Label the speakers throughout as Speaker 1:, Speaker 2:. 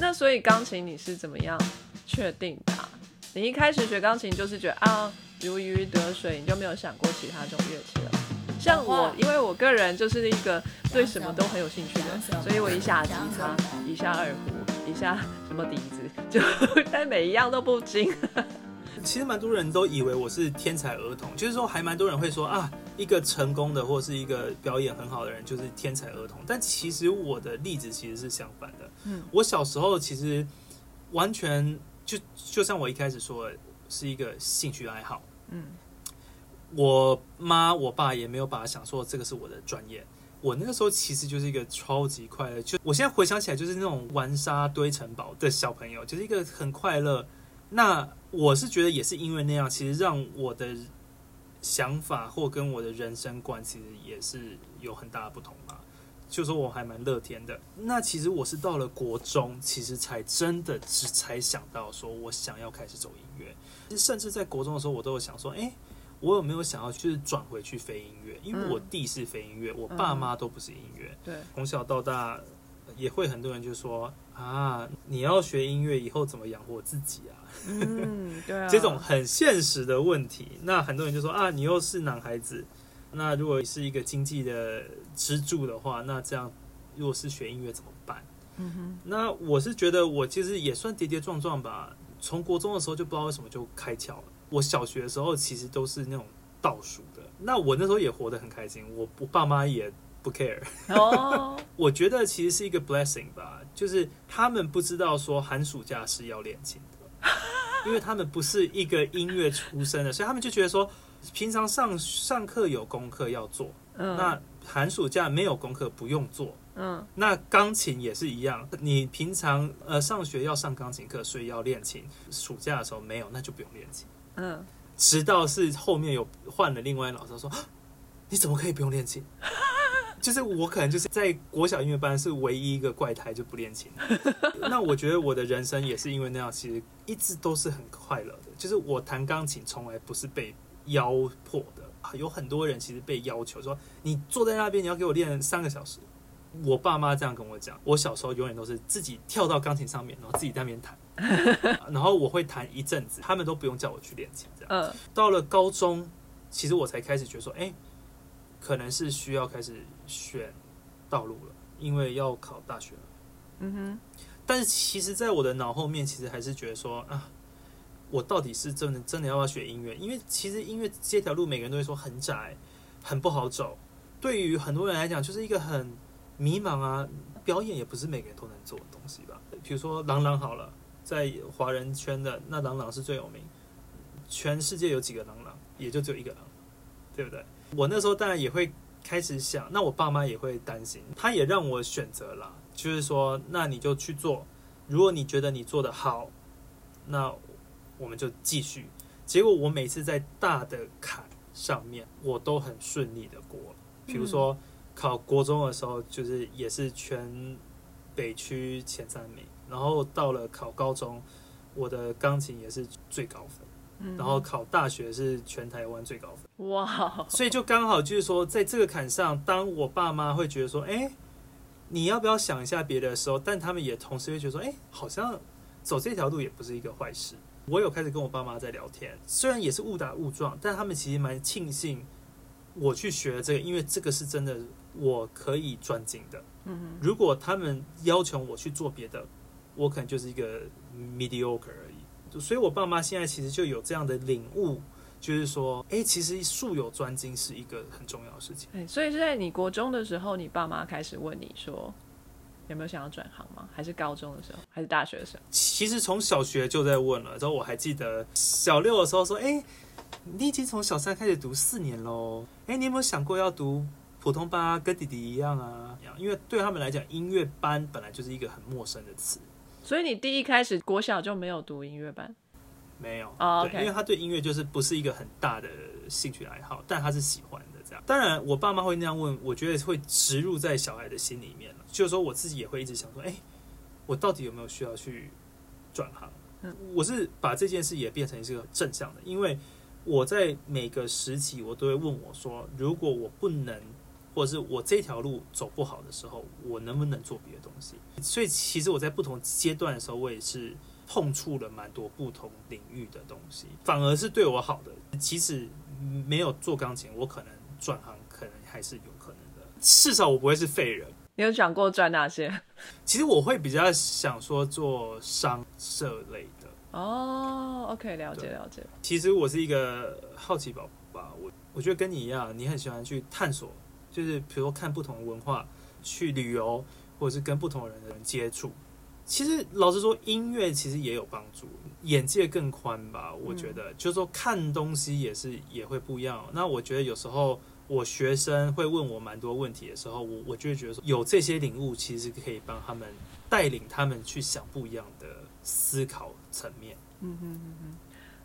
Speaker 1: 那所以钢琴你是怎么样确定的啊、你一开始学钢琴就是觉得啊如鱼得水，你就没有想过其他种乐器了？像我，因为我个人就是一个对什么都很有兴趣的人，所以我一下吉他，一下二胡，一下什么笛子，就但每一样都不精。
Speaker 2: 其实蛮多人都以为我是天才儿童，就是说还蛮多人会说啊，一个成功的或是一个表演很好的人就是天才儿童。但其实我的例子其实是相反的。
Speaker 1: 嗯，
Speaker 2: 我小时候其实完全就就像我一开始说的，是一个兴趣爱好。
Speaker 1: 嗯，
Speaker 2: 我妈我爸也没有把它想说这个是我的专业。我那个时候其实就是一个超级快乐，就我现在回想起来就是那种玩沙堆城堡的小朋友，就是一个很快乐。那我是觉得也是因为那样，其实让我的想法或跟我的人生观其实也是有很大的不同吧。就说我还蛮乐天的。那其实我是到了国中，其实才真的是才想到说我想要开始走音乐。其实甚至在国中的时候，我都有想说，哎，我有没有想要去转回去非音乐？因为我弟是非音乐，我爸妈都不是音乐。
Speaker 1: 对，
Speaker 2: 从小到大也会很多人就说啊，你要学音乐以后怎么养活自己啊？
Speaker 1: 嗯，对啊，
Speaker 2: 这种很现实的问题，那很多人就说啊，你又是男孩子，那如果是一个经济的支柱的话，那这样如果是学音乐怎么办？
Speaker 1: 嗯哼，
Speaker 2: 那我是觉得我其实也算跌跌撞撞吧，从国中的时候就不知道为什么就开窍了。我小学的时候其实都是那种倒数的，那我那时候也活得很开心，我我爸妈也不 care。
Speaker 1: 哦，
Speaker 2: 我觉得其实是一个 blessing 吧，就是他们不知道说寒暑假是要练琴的，因为他们不是一个音乐出身的，所以他们就觉得说，平常上上课有功课要做，
Speaker 1: 嗯，
Speaker 2: 那寒暑假没有功课不用做。
Speaker 1: 嗯
Speaker 2: 那钢琴也是一样，你平常呃上学要上钢琴课，所以要练琴，暑假的时候没有，那就不用练琴。
Speaker 1: 嗯，
Speaker 2: 直到是后面有换了另外一老师说，啊 你怎么可以不用练琴？就是我可能就是在国小音乐班是唯一一个怪胎就不练琴。那我觉得我的人生也是因为那样，其实一直都是很快乐的。就是我弹钢琴从来不是被压迫的啊，有很多人其实被要求说你坐在那边你要给我练三个小时。我爸妈这样跟我讲，我小时候永远都是自己跳到钢琴上面，然后自己在那边弹，然后我会弹一阵子，他们都不用叫我去练琴。这样
Speaker 1: 嗯
Speaker 2: 到了高中，其实我才开始觉得说，哎、可能是需要开始选道路了，因为要考大学了。
Speaker 1: 嗯哼，
Speaker 2: 但是其实，在我的脑后面，其实还是觉得说啊，我到底是真的真的要不要学音乐？因为其实音乐这条路，每个人都会说很窄，很不好走。对于很多人来讲，就是一个很迷茫啊。表演也不是每个人都能做的东西吧？比如说郎朗好了，在华人圈的那郎朗是最有名，全世界有几个郎朗，也就只有一个郎，对不对？我那时候当然也会开始想，那我爸妈也会担心，他也让我选择了，就是说，那你就去做，如果你觉得你做的好，那我们就继续。结果我每次在大的坎上面，我都很顺利的过了。比如说考国中的时候，就是也是全北区前三名，然后到了考高中，我的钢琴也是最高分，
Speaker 1: 嗯
Speaker 2: 然后考大学是全台湾最高分。
Speaker 1: 哇，
Speaker 2: 所以就刚好就是说，在这个坎上，当我爸妈会觉得说，哎、你要不要想一下别的时候，但他们也同时会觉得说，哎、好像走这条路也不是一个坏事。我有开始跟我爸妈在聊天，虽然也是误打误撞，但他们其实蛮庆幸我去学了这个，因为这个是真的我可以专精的。
Speaker 1: 嗯哼，
Speaker 2: 如果他们要求我去做别的，我可能就是一个 mediocre 所以，我爸妈现在其实就有这样的领悟，就是说，哎、其实术有专精是一个很重要的事情。
Speaker 1: 对，所以是在你国中的时候，你爸妈开始问你说有没有想要转行吗？还是高中的时候，还是大学的时候？
Speaker 2: 其实从小学就在问了，然后我还记得小六的时候说，哎、你已经从小三开始读四年喽，哎、你有没有想过要读普通班啊，跟弟弟一样啊？因为对他们来讲，音乐班本来就是一个很陌生的词。
Speaker 1: 所以你第一开始国小就没有读音乐班
Speaker 2: 没有
Speaker 1: 哦
Speaker 2: 对
Speaker 1: OK
Speaker 2: 因为他对音乐就是不是一个很大的兴趣爱好，但他是喜欢的这样。当然，我爸妈会那样问，我觉得会植入在小孩的心里面了。就是说，我自己也会一直想说，哎、我到底有没有需要去转行？
Speaker 1: 嗯
Speaker 2: 我是把这件事也变成一个正向的，因为我在每个时期，我都会问我说，如果我不能或者是我这条路走不好的时候，我能不能做别的东西？所以其实我在不同阶段的时候，我也是碰触了蛮多不同领域的东西，反而是对我好的。即使没有做钢琴，我可能转行，可能还是有可能的。至少我不会是废人。
Speaker 1: 你有想过转哪些？
Speaker 2: 其实我会比较想说做商社类的。
Speaker 1: 哦，OK，了解了解。
Speaker 2: 其实我是一个好奇宝宝吧，我我觉得跟你一样，你很喜欢去探索，就是比如说看不同文化，去旅游，或者是跟不同人的人接触。其实老实说，音乐其实也有帮助，眼界更宽吧。我觉得，就是说看东西也是也会不一样。那我觉得有时候我学生会问我蛮多问题的时候，我我就会觉得说，有这些领悟，其实可以帮他们带领他们去想不一样的思考层面。
Speaker 1: 嗯哼哼哼，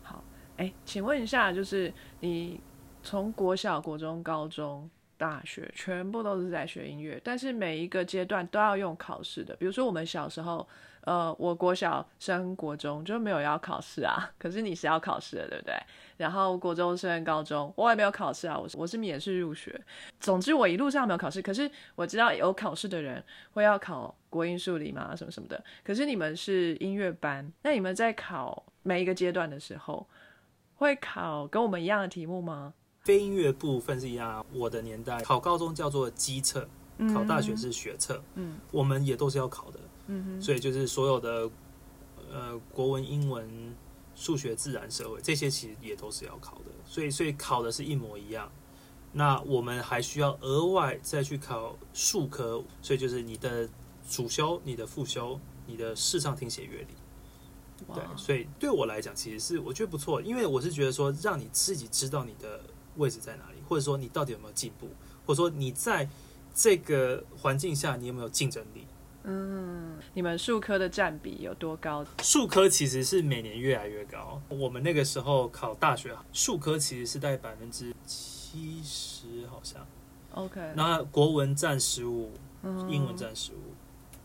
Speaker 1: 好，哎，请问一下，就是你从国小、国中、高中。大学全部都是在学音乐，但是每一个阶段都要用考试的。比如说我们小时候，呃，我国小升国中就没有要考试啊，可是你是要考试的，对不对？然后国中升高中，我也没有考试啊，我我是免试入学。总之我一路上没有考试，可是我知道有考试的人会要考国音数理嘛，什么什么的。可是你们是音乐班，那你们在考每一个阶段的时候，会考跟我们一样的题目吗？
Speaker 2: 非音乐部分是一样，我的年代考高中叫做基测，考大学是学测，嗯，我们也都是要考的，嗯哼，所以就是所有的呃国文、英文、数学、自然、社会这些其实也都是要考的，所以所以考的是一模一样。那我们还需要额外再去考数科，所以就是你的主修、你的副修、你的视唱听写乐理。对，所以对我来讲，其实是我觉得不错，因为我是觉得说让你自己知道你的。位置在哪里？或者说你到底有没有进步？或者说你在这个环境下你有没有竞争力？
Speaker 1: 嗯，你们数科的占比有多高？
Speaker 2: 数科其实是每年越来越高。我们那个时候考大学，数科其实是在百分之七十，好像。
Speaker 1: OK。
Speaker 2: 那国文占十五，英文占十五。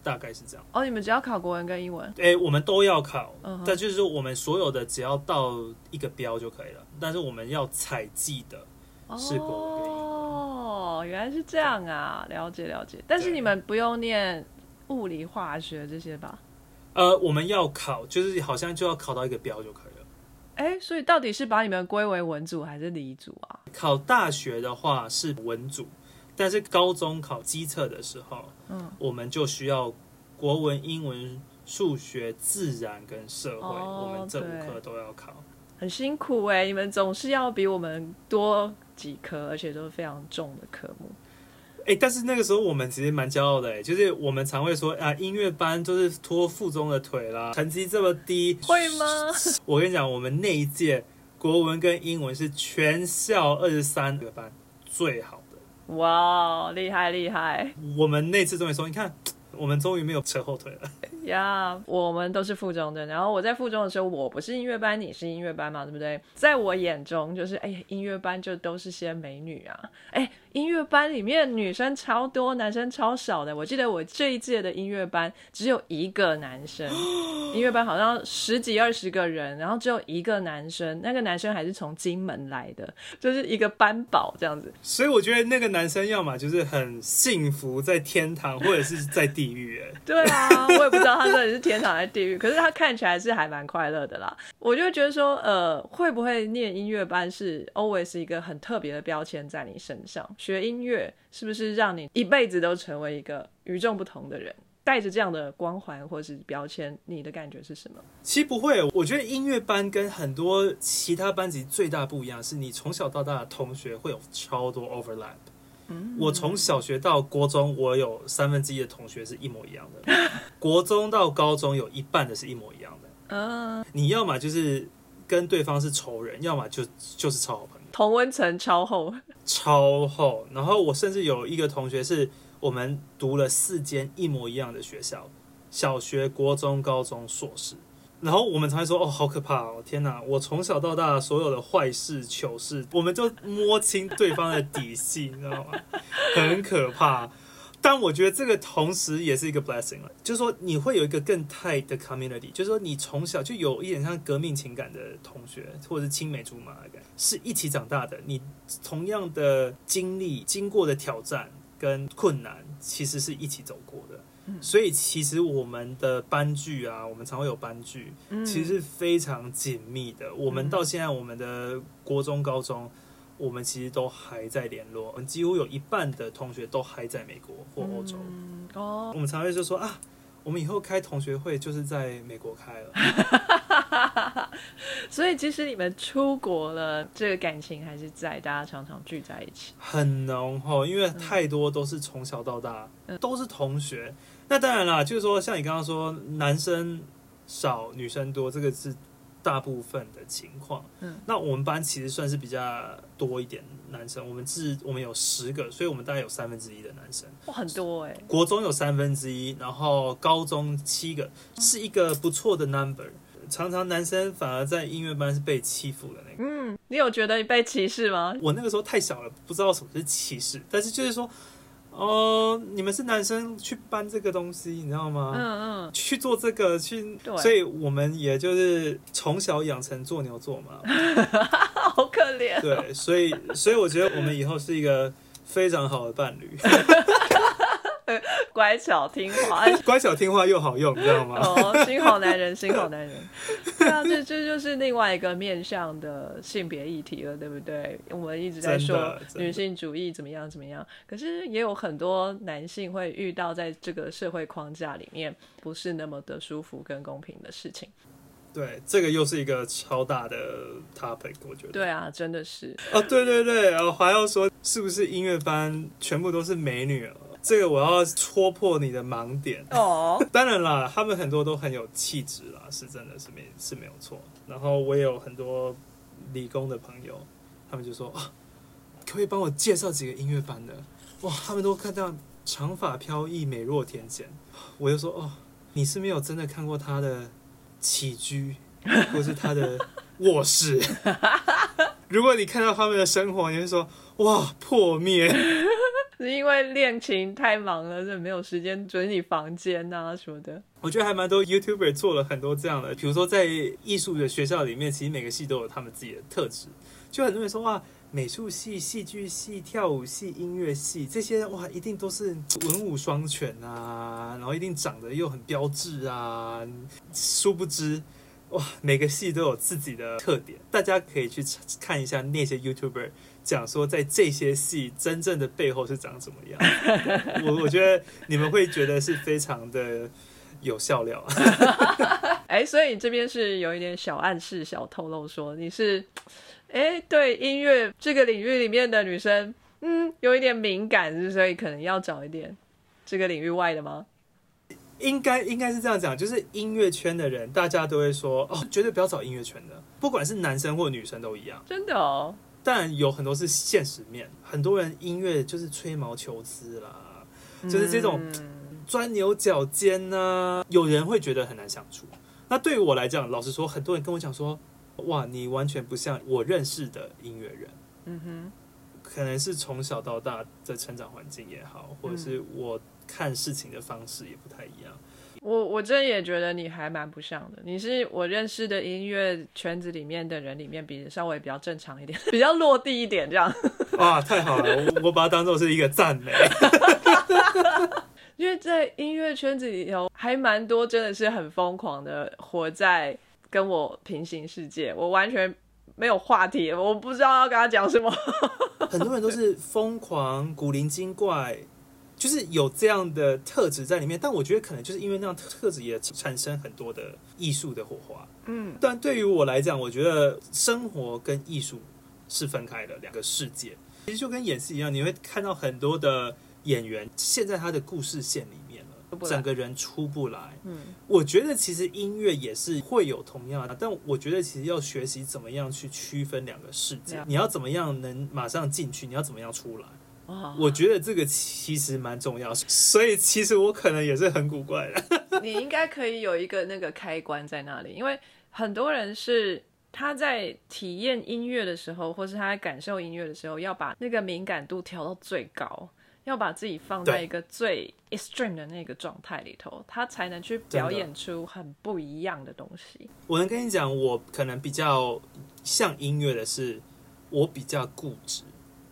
Speaker 2: 大概是这样
Speaker 1: 哦，你们只要考国文跟英文？
Speaker 2: 哎，我们都要考，但就是说我们所有的只要到一个标就可以了。但是我们要采集的是国文跟英文。
Speaker 1: 哦，原来是这样啊，了解了解。但是你们不用念物理、化学这些吧？
Speaker 2: 呃，我们要考，就是好像就要考到一个标就可以了。
Speaker 1: 哎，所以到底是把你们归为文组还是理组啊？
Speaker 2: 考大学的话是文组。但是高中考基测的时候，嗯，我们就需要国文、英文、数学、自然跟社会，我们这五科都要考，
Speaker 1: 很辛苦哎！你们总是要比我们多几科，而且都是非常重的科目。
Speaker 2: 哎，但是那个时候我们其实蛮骄傲的哎，就是我们常会说啊，音乐班就是拖附中的腿啦，成绩这么低，
Speaker 1: 会吗？
Speaker 2: 我跟你讲，我们那一届国文跟英文是全校二十三个班最好。
Speaker 1: 哇，厉害厉害！
Speaker 2: 我们那次都没说，你看，我们终于没有扯后腿了。
Speaker 1: 呀，我们都是附中的，然后我在附中的时候，我不是音乐班，你是音乐班嘛，对不对？在我眼中，就是哎，音乐班就都是些美女啊，哎。音乐班里面女生超多，男生超少的。我记得我这一届的音乐班只有一个男生，音乐班好像十几二十个人，然后只有一个男生，那个男生还是从金门来的，就是一个班宝这样子。
Speaker 2: 所以我觉得那个男生要么就是很幸福在天堂，或者是在地狱。哎，
Speaker 1: 对啊，我也不知道他到底是天堂还是地狱，可是他看起来是还蛮快乐的啦。我就觉得说，呃，会不会念音乐班是 always 一个很特别的标签在你身上？学音乐是不是让你一辈子都成为一个与众不同的人？带着这样的光环或者是标签，你的感觉是什么？
Speaker 2: 其实不会，我觉得音乐班跟很多其他班级最大不一样，是你从小到大的同学会有超多 overlap。嗯，我从小学到国中，我有三分之一的同学是一模一样的；国中到高中，有一半的是一模一样的。嗯，你要么就是跟对方是仇人，要么就就是超好朋友。
Speaker 1: 同温层超厚，
Speaker 2: 超厚。然后我甚至有一个同学是我们读了四间一模一样的学校，小学、国中、高中、硕士。然后我们才会说：“哦，好可怕哦！天哪，我从小到大所有的坏事、糗事，我们就摸清对方的底细，你知道吗？很可怕。”但我觉得这个同时也是一个 blessing 了，就是说你会有一个更 tight 的 community，就是说你从小就有一点像革命情感的同学，或者是青梅竹马的感觉，是一起长大的。你同样的经历、经过的挑战跟困难，其实是一起走过的。所以其实我们的班剧啊，我们常会有班剧，其实是非常紧密的。我们到现在，我们的国中、高中。我们其实都还在联络，我们几乎有一半的同学都还在美国或欧洲。哦，我们常会就说啊，我们以后开同学会就是在美国开了。
Speaker 1: 所以其实你们出国了，这个感情还是在，大家常常聚在一起，
Speaker 2: 很浓厚，因为太多都是从小到大都是同学。那当然啦，就是说像你刚刚说，男生少，女生多，这个是。大部分的情况，嗯，那我们班其实算是比较多一点男生，我们是，我们有十个，所以我们大概有三分之一的男生，
Speaker 1: 哇，很多哎。
Speaker 2: 国中有三分之一，然后高中七个，是一个不错的 number。常常男生反而在音乐班是被欺负的那个。
Speaker 1: 嗯，你有觉得你被歧视吗？
Speaker 2: 我那个时候太小了，不知道什么是歧视，但是就是说。哦，你们是男生去搬这个东西，你知道吗？嗯嗯，去做这个去，所以我们也就是从小养成做牛做马，
Speaker 1: 好可怜。
Speaker 2: 对，所以所以我觉得我们以后是一个非常好的伴侣。
Speaker 1: 乖巧听话，
Speaker 2: 乖巧听话又好用，你知道吗？
Speaker 1: 哦，心好男人，心好男人。对啊，这这就是另外一个面向的性别议题了，对不对？我们一直在说女性主义怎么样怎么样，可是也有很多男性会遇到在这个社会框架里面不是那么的舒服跟公平的事情。
Speaker 2: 对，这个又是一个超大的 topic，我觉得。
Speaker 1: 对啊，真的是。
Speaker 2: 哦，对对对，然后还要说，是不是音乐班全部都是美女？这个我要戳破你的盲点哦。当然啦，他们很多都很有气质啦，是真的是没是没有错。然后我也有很多理工的朋友，他们就说啊，可不可以帮我介绍几个音乐班的？哇，他们都看到长发飘逸、美若天仙。我就说哦，你是没有真的看过他的起居，或是他的卧室。如果你看到他们的生活，你会说哇，破灭。
Speaker 1: 是因为恋情太忙了，所以没有时间整理房间啊什么的。
Speaker 2: 我觉得还蛮多 YouTuber 做了很多这样的，比如说在艺术的学校里面，其实每个系都有他们自己的特质。就很多人说哇，美术系、戏剧系、跳舞系、音乐系这些哇，一定都是文武双全啊，然后一定长得又很标致啊。殊不知哇，每个系都有自己的特点，大家可以去看一下那些 YouTuber。讲说在这些戏真正的背后是长什么样，我我觉得你们会觉得是非常的有笑料。
Speaker 1: 哎，所以你这边是有一点小暗示、小透露，说你是哎对音乐这个领域里面的女生，嗯，有一点敏感，所以可能要找一点这个领域外的吗？
Speaker 2: 应该应该是这样讲，就是音乐圈的人，大家都会说哦，绝对不要找音乐圈的，不管是男生或女生都一样，
Speaker 1: 真的哦。
Speaker 2: 但有很多是现实面，很多人音乐就是吹毛求疵啦，就是这种钻牛角尖呐，有人会觉得很难相处。那对于我来讲，老实说，很多人跟我讲说，哇，你完全不像我认识的音乐人。嗯哼，可能是从小到大的成长环境也好，或者是我看事情的方式也不太一样。
Speaker 1: 我我真也觉得你还蛮不像的，你是我认识的音乐圈子里面的人里面比稍微比较正常一点，比较落地一点这样。
Speaker 2: 哇，太好了，我我把它当做是一个赞美。
Speaker 1: 因为在音乐圈子里头还蛮多真的是很疯狂的，活在跟我平行世界，我完全没有话题，我不知道要跟他讲什么。
Speaker 2: 很多人都是疯狂古灵精怪。就是有这样的特质在里面，但我觉得可能就是因为那样特质也产生很多的艺术的火花。嗯，但对于我来讲，我觉得生活跟艺术是分开的两个世界。其实就跟演戏一样，你会看到很多的演员陷在他的故事线里面了，整个人出不来。嗯，我觉得其实音乐也是会有同样的，但我觉得其实要学习怎么样去区分两个世界，你要怎么样能马上进去，你要怎么样出来。我觉得这个其实蛮重要，所以其实我可能也是很古怪的。
Speaker 1: 你应该可以有一个那个开关在那里，因为很多人是他在体验音乐的时候，或是他在感受音乐的时候，要把那个敏感度调到最高。要把自己放在一个最 extreme 的那个状态里头，他才能去表演出很不一样的东西。
Speaker 2: 我能跟你讲，我可能比较像音乐的是，我比较固执。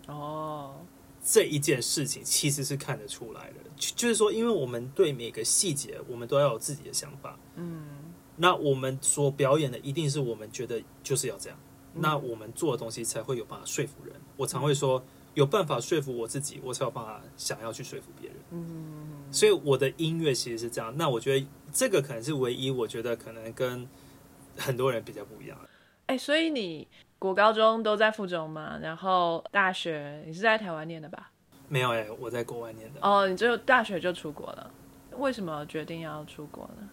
Speaker 1: 哦，
Speaker 2: 这一件事情其实是看得出来的，就是说，因为我们对每个细节，我们都要有自己的想法。
Speaker 1: 嗯，
Speaker 2: 那我们所表演的一定是我们觉得就是要这样，那我们做的东西才会有办法说服人。我常会说。有办法说服我自己，我才有办法想要去说服别人。
Speaker 1: 嗯，
Speaker 2: 所以我的音乐其实是这样。那我觉得这个可能是唯一，我觉得可能跟很多人比较不一样。
Speaker 1: 哎，所以你国高中都在附中嘛？然后大学你是在台湾念的吧？
Speaker 2: 没有哎，我在国外念的。
Speaker 1: 哦，你只有大学就出国了？为什么决定要出国呢？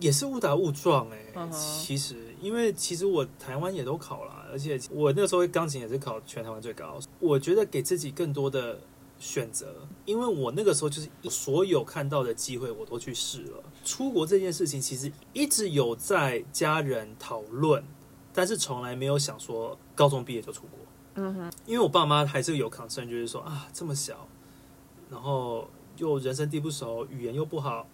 Speaker 2: 也是误打误撞哎，其实因为其实我台湾也都考了，而且我那个时候钢琴也是考全台湾最高。我觉得给自己更多的选择，因为我那个时候就是所有看到的机会我都去试了。出国这件事情其实一直有在家人讨论，但是从来没有想说高中毕业就出国。
Speaker 1: 嗯哼，
Speaker 2: 因为我爸妈还是有 concern，就是说啊这么小，然后又人生地不熟，语言又不好。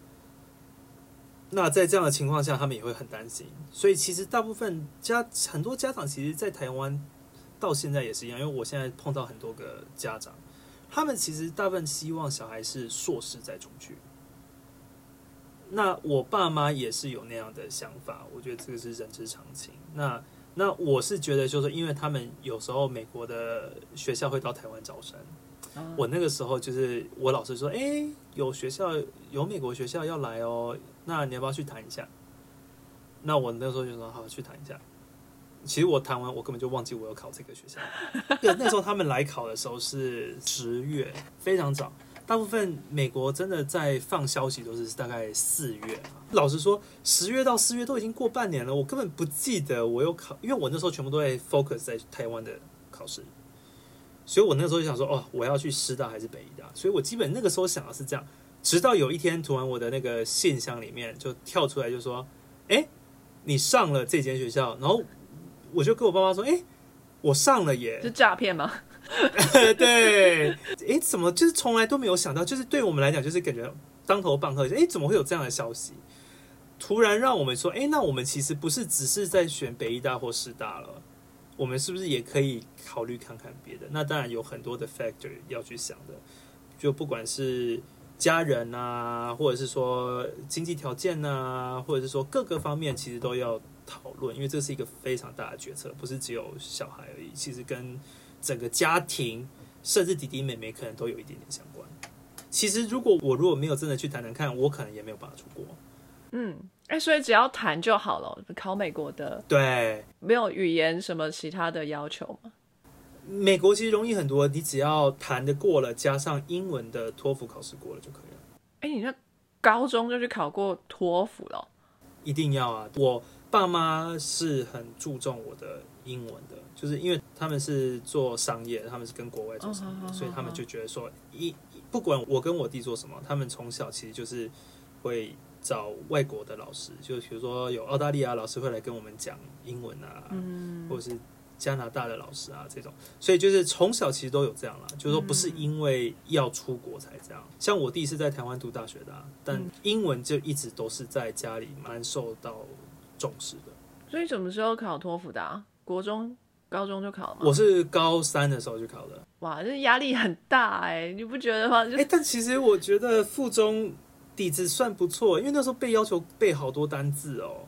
Speaker 2: 那在这样的情况下，他们也会很担心，所以其实大部分家很多家长，其实，在台湾到现在也是一样，因为我现在碰到很多个家长，他们其实大部分希望小孩是硕士再出去。那我爸妈也是有那样的想法，我觉得这个是人之常情。那那我是觉得，就是因为他们有时候美国的学校会到台湾招生。我那个时候就是我老师说，哎，有学校有美国学校要来哦，那你要不要去谈一下？那我那时候就说好，去谈一下。其实我谈完，我根本就忘记我有考这个学校。对，那时候他们来考的时候是十月，非常早。大部分美国真的在放消息都是大概四月。老实说，十月到四月都已经过半年了，我根本不记得我有考，因为我那时候全部都在 focus 在台湾的考试。所以我那时候就想说，哦，我要去师大还是北医大？所以我基本那个时候想的是这样。直到有一天，突然我的那个信箱里面就跳出来，就说：“哎，你上了这间学校。”然后我就跟我爸妈说：“哎，我上了耶！”
Speaker 1: 是诈骗吗？
Speaker 2: 对，哎，怎么就是从来都没有想到？就是对我们来讲，就是感觉当头棒喝。哎，怎么会有这样的消息？突然让我们说：“哎，那我们其实不是只是在选北医大或师大了。”我们是不是也可以考虑看看别的？那当然有很多的 factor 要去想的，就不管是家人啊，或者是说经济条件啊，或者是说各个方面，其实都要讨论，因为这是一个非常大的决策，不是只有小孩而已，其实跟整个家庭，甚至弟弟妹妹可能都有一点点相关。其实如果我如果没有真的去谈谈看，我可能也没有办法出国。
Speaker 1: 嗯。哎，所以只要谈就好了。考美国的，
Speaker 2: 对，
Speaker 1: 没有语言什么其他的要求吗？
Speaker 2: 美国其实容易很多，你只要谈的过了，加上英文的托福考试过了就可以了。
Speaker 1: 哎，你那高中就去考过托福了？
Speaker 2: 一定要啊！我爸妈是很注重我的英文的，就是因为他们是做商业，他们是跟国外做商业，所以他们就觉得说，一不管我跟我弟做什么，他们从小其实就是会。找外国的老师，就比如说有澳大利亚老师会来跟我们讲英文啊，或者是加拿大的老师啊这种，所以就是从小其实都有这样啦，就是说不是因为要出国才这样。像我弟是在台湾读大学的，但英文就一直都是在家里蛮受到重视的。
Speaker 1: 所以什么时候考托福的？国中、高中就考了吗？
Speaker 2: 我是高三的时候就考的。
Speaker 1: 哇，这压力很大哎，你不觉得吗？
Speaker 2: 哎，但其实我觉得附中。底子算不错，因为那时候被要求背好多单字哦。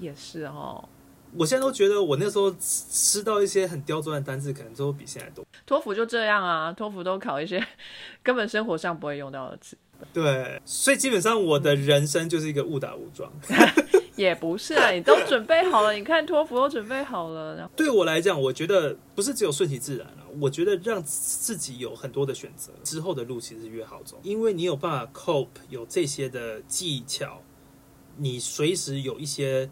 Speaker 1: 也是哦，
Speaker 2: 我现在都觉得我那时候吃到一些很刁钻的单字，可能都比现在多。
Speaker 1: 托福就这样啊，托福都考一些 根本生活上不会用到的字。
Speaker 2: 对，所以基本上我的人生就是一个误打误撞。
Speaker 1: 也不是啊，你都准备好了，你看托福都准备好了。然后
Speaker 2: 对我来讲，我觉得不是只有顺其自然了。我觉得让自己有很多的选择，之后的路其实越好走，因为你有办法 cope，有这些的技巧，你随时有一些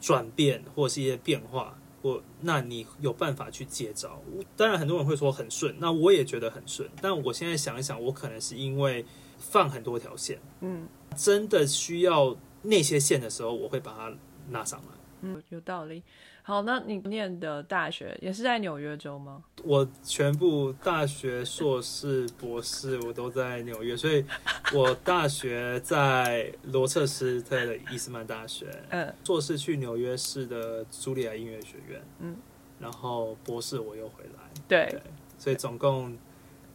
Speaker 2: 转变或是一些变化，或那你有办法去接招。当然，很多人会说很顺，那我也觉得很顺。但我现在想一想，我可能是因为放很多条线，
Speaker 1: 嗯，
Speaker 2: 真的需要。那些线的时候，我会把它拉上来。
Speaker 1: 嗯，有道理。好，那你念的大学也是在纽约州吗？
Speaker 2: 我全部大学、硕士、博士我都在纽约，所以我大学在罗彻斯特的伊斯曼大学，
Speaker 1: 嗯
Speaker 2: 硕士去纽约市的茱莉亚音乐学院，
Speaker 1: 嗯，
Speaker 2: 然后博士我又回来，
Speaker 1: 对
Speaker 2: 对，所以总共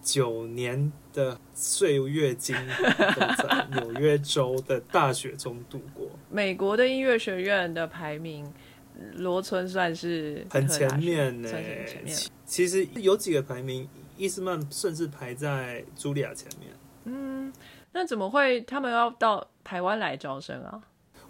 Speaker 2: 九年的岁月经都在纽约州的大学中度过，
Speaker 1: 美国的音乐学院的排名，罗村算是
Speaker 2: 很前面呢、
Speaker 1: 算是很前面。
Speaker 2: 其其实有几个排名，伊斯曼甚至排在茱莉亚前面。
Speaker 1: 嗯，那怎么会他们要到台湾来招生啊？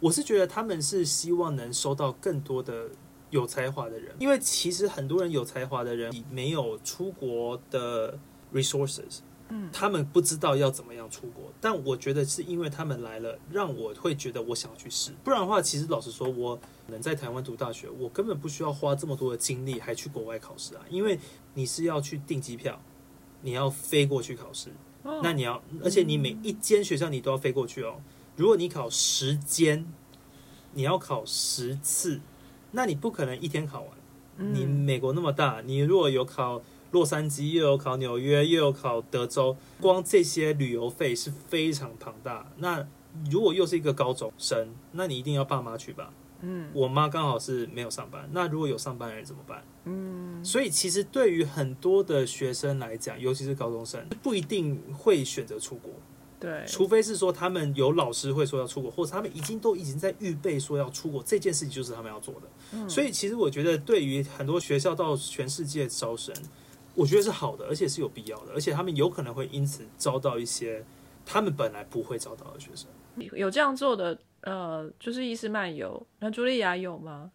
Speaker 2: 我是觉得他们是希望能收到更多的有才华的人，因为其实很多人有才华的人没有出国的 resources，
Speaker 1: 嗯
Speaker 2: 他们不知道要怎么样出国。但我觉得是因为他们来了，让我会觉得我想要去试。不然的话，其实老实说，我能在台湾读大学，我根本不需要花这么多的精力还去国外考试啊，因为你是要去订机票，你要飞过去考试，
Speaker 1: 哦
Speaker 2: 那你要，而且你每一间学校你都要飞过去哦。如果你考十间，你要考十次，那你不可能一天考完。你
Speaker 1: 嗯
Speaker 2: 美国那么大，你如果有考洛杉矶，又有考纽约，又有考德州，光这些旅游费是非常庞大。那如果又是一个高中生，那你一定要爸妈去吧？
Speaker 1: 嗯
Speaker 2: 我妈刚好是没有上班，那如果有上班的人怎么办？
Speaker 1: 嗯
Speaker 2: 所以其实对于很多的学生来讲，尤其是高中生，不一定会选择出国，
Speaker 1: 对，
Speaker 2: 除非是说他们有老师会说要出国，或者他们已经都已经在预备说要出国，这件事情就是他们要做的。
Speaker 1: 嗯
Speaker 2: 所以其实我觉得，对于很多学校到全世界招生，我觉得是好的，而且是有必要的，而且他们有可能会因此招到一些他们本来不会招到的学生。
Speaker 1: 有这样做的，呃，就是伊斯曼有，那茱莉亚有吗？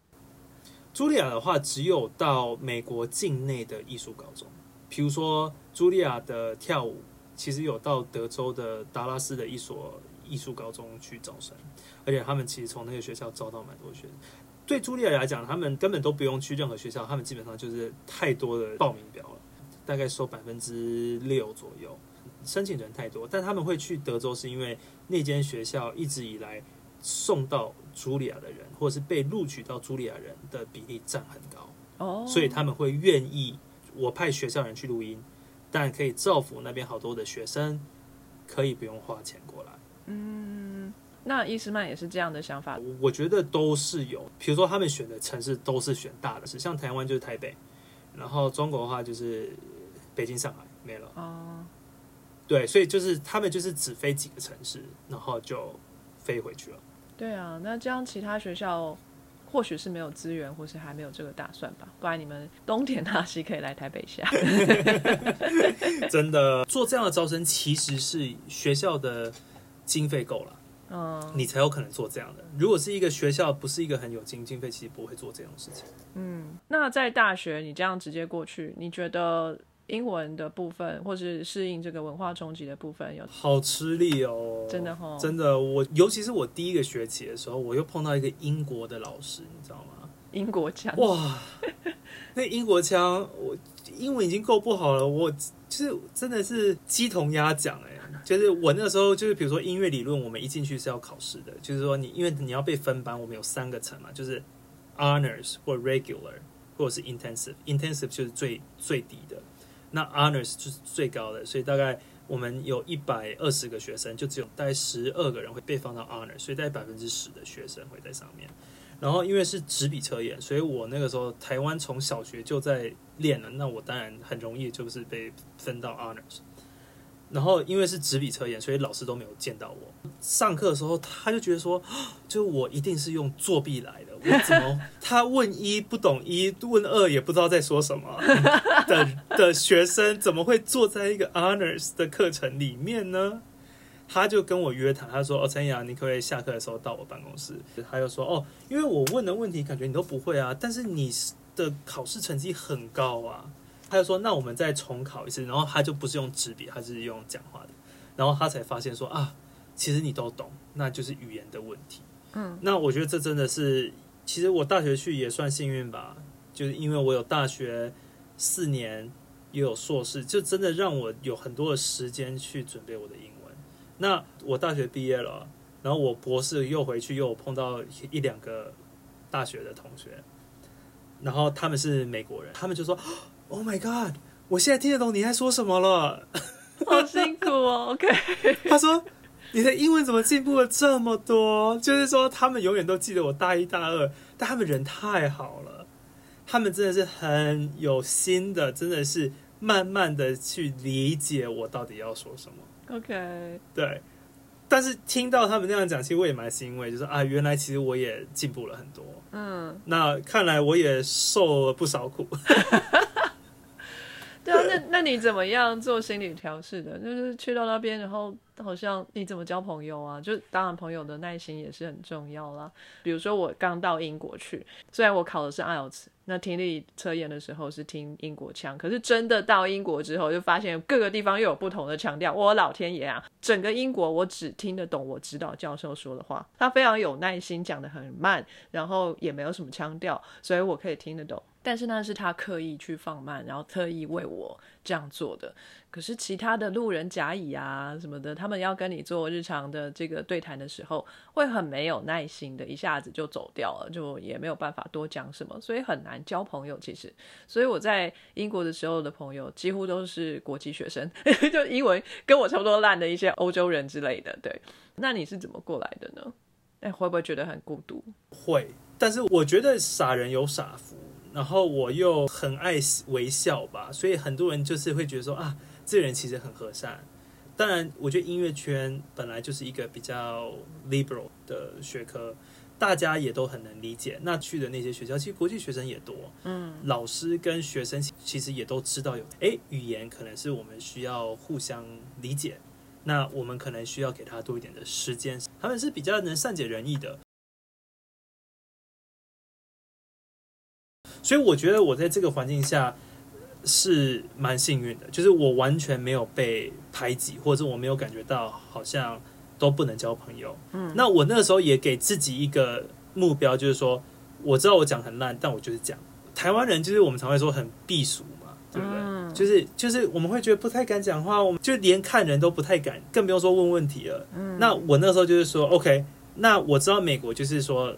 Speaker 2: 茱莉亚的话，只有到美国境内的艺术高中，比如说茱莉亚的跳舞，其实有到德州的达拉斯的一所艺术高中去招生，而且他们其实从那个学校招到蛮多学生。对茱莉亚来讲，他们根本都不用去任何学校，他们基本上就是太多的报名表了，大概收百分之六左右，申请人太多，但他们会去德州，是因为那间学校一直以来送到茱莉亚的人，或者是被录取到茱莉亚人的比例占很高，
Speaker 1: 哦，
Speaker 2: 所以他们会愿意我派学校人去录音，但可以造福那边好多的学生，可以不用花钱过来。
Speaker 1: 嗯，那伊斯曼也是这样的想法。
Speaker 2: 我我觉得都是有，比如说他们选的城市都是选大的市，像台湾就是台北，然后中国的话就是北京、上海没了。
Speaker 1: 哦，
Speaker 2: 对，所以就是他们就是只飞几个城市，然后就飞回去了。
Speaker 1: 对啊，那这样其他学校或许是没有资源，或是还没有这个打算吧。不然你们东田大西可以来台北下。
Speaker 2: 真的做这样的招生，其实是学校的经费够了，
Speaker 1: 嗯
Speaker 2: 你才有可能做这样的。如果是一个学校不是一个很有经经费，其实不会做这样的事情。
Speaker 1: 嗯，那在大学你这样直接过去，你觉得英文的部分，或是适应这个文化冲击的部分有
Speaker 2: 好吃力哦，
Speaker 1: 真的哦
Speaker 2: 真的。我尤其是我第一个学期的时候，我又碰到一个英国的老师，你知道吗？
Speaker 1: 英国腔？
Speaker 2: 哇，那英国腔，我英文已经够不好了，我就是真的是鸡同鸭讲哎、就是我那时候就是比如说音乐理论，我们一进去是要考试的，就是说你因为你要被分班，我们有三个层嘛，就是 honors 或 regular 或者是 intensive，intensive 就是最最低的，那 honors 就是最高的，所以大概我们有一百二十个学生，就只有大概十二个人会被放到 honors，所以大概百分之十的学生会在上面。然后因为是纸笔测验，所以我那个时候台湾从小学就在练了，那我当然很容易就是被分到 honors。然后因为是纸笔测验，所以老师都没有见到我。上课的时候，他就觉得说，就我一定是用作弊来的。我怎么他问一不懂一，问二也不知道在说什么 的的学生，怎么会坐在一个 honors 的课程里面呢？他就跟我约谈，他说：“哦，陈阳，你可不可以下课的时候到我办公室？”他就说：“哦，因为我问的问题感觉你都不会啊，但是你的考试成绩很高啊。”他就说：“那我们再重考一次。”然后他就不是用纸笔，他是用讲话的。然后他才发现说：“啊，其实你都懂，那就是语言的问题。”
Speaker 1: 嗯，
Speaker 2: 那我觉得这真的是，其实我大学去也算幸运吧，就是因为我有大学四年，也有硕士，就真的让我有很多的时间去准备我的英文。那我大学毕业了，然后我博士又回去，又碰到一两个大学的同学，然后他们是美国人，他们就说：“Oh my god，我现在听得懂你在说什么了。”
Speaker 1: 好辛苦哦。OK，
Speaker 2: 他说：“你的英文怎么进步了这么多？”就是说，他们永远都记得我大一、大二，但他们人太好了，他们真的是很有心的，真的是慢慢的去理解我到底要说什么。
Speaker 1: OK，
Speaker 2: 对，但是听到他们那样讲，其实我也蛮欣慰，就是啊，原来其实我也进步了很多。
Speaker 1: 嗯，
Speaker 2: 那看来我也受了不少苦。
Speaker 1: 对啊，那那你怎么样做心理调试的？就是去到那边，然后好像你怎么交朋友啊？就当然朋友的耐心也是很重要啦。比如说我刚到英国去，虽然我考的是 IELTS，那听力测验的时候是听英国腔，可是真的到英国之后，就发现各个地方又有不同的腔调。我老天爷啊！整个英国我只听得懂我指导教授说的话，他非常有耐心，讲得很慢，然后也没有什么腔调，所以我可以听得懂。但是那是他刻意去放慢，然后特意为我这样做的。可是其他的路人甲乙啊什么的，他们要跟你做日常的这个对谈的时候，会很没有耐心的，一下子就走掉了，就也没有办法多讲什么，所以很难交朋友。其实，所以我在英国的时候的朋友几乎都是国际学生，就英文跟我差不多烂的一些欧洲人之类的。对，那你是怎么过来的呢？哎，会不会觉得很孤独？
Speaker 2: 会，但是我觉得傻人有傻福，然后我又很爱微笑吧，所以很多人就是会觉得说啊，这个人其实很和善。当然，我觉得音乐圈本来就是一个比较 liberal 的学科，大家也都很能理解。那去的那些学校，其实国际学生也多，
Speaker 1: 嗯
Speaker 2: 老师跟学生其实也都知道有，哎，语言可能是我们需要互相理解，那我们可能需要给他多一点的时间，他们是比较能善解人意的。所以我觉得我在这个环境下是蛮幸运的，就是我完全没有被排挤，或者我没有感觉到好像都不能交朋友。
Speaker 1: 嗯，
Speaker 2: 那我那个时候也给自己一个目标，就是说我知道我讲很烂，但我就是讲。台湾人就是我们常会说很避俗嘛，对不对？
Speaker 1: 嗯
Speaker 2: 就是就是我们会觉得不太敢讲话，我们就连看人都不太敢，更不用说问问题了。
Speaker 1: 嗯
Speaker 2: 那我那时候就是说，OK，那我知道美国就是说，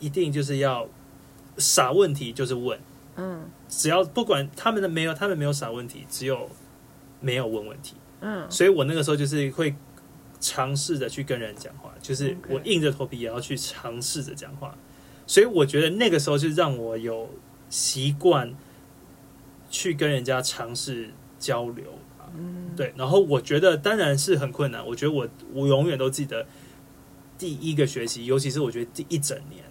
Speaker 2: 一定就是要傻问题就是问，
Speaker 1: 嗯
Speaker 2: 只要不管他们的没有，他们没有傻问题，只有没有问问题。
Speaker 1: 嗯
Speaker 2: 所以我那个时候就是会尝试着去跟人讲话，就是我硬着头皮也要去尝试着讲话。所以我觉得那个时候就让我有习惯去跟人家尝试交流。
Speaker 1: 嗯，
Speaker 2: 对，然后我觉得当然是很困难。我觉得我我永远都记得第一个学期，尤其是我觉得第一整年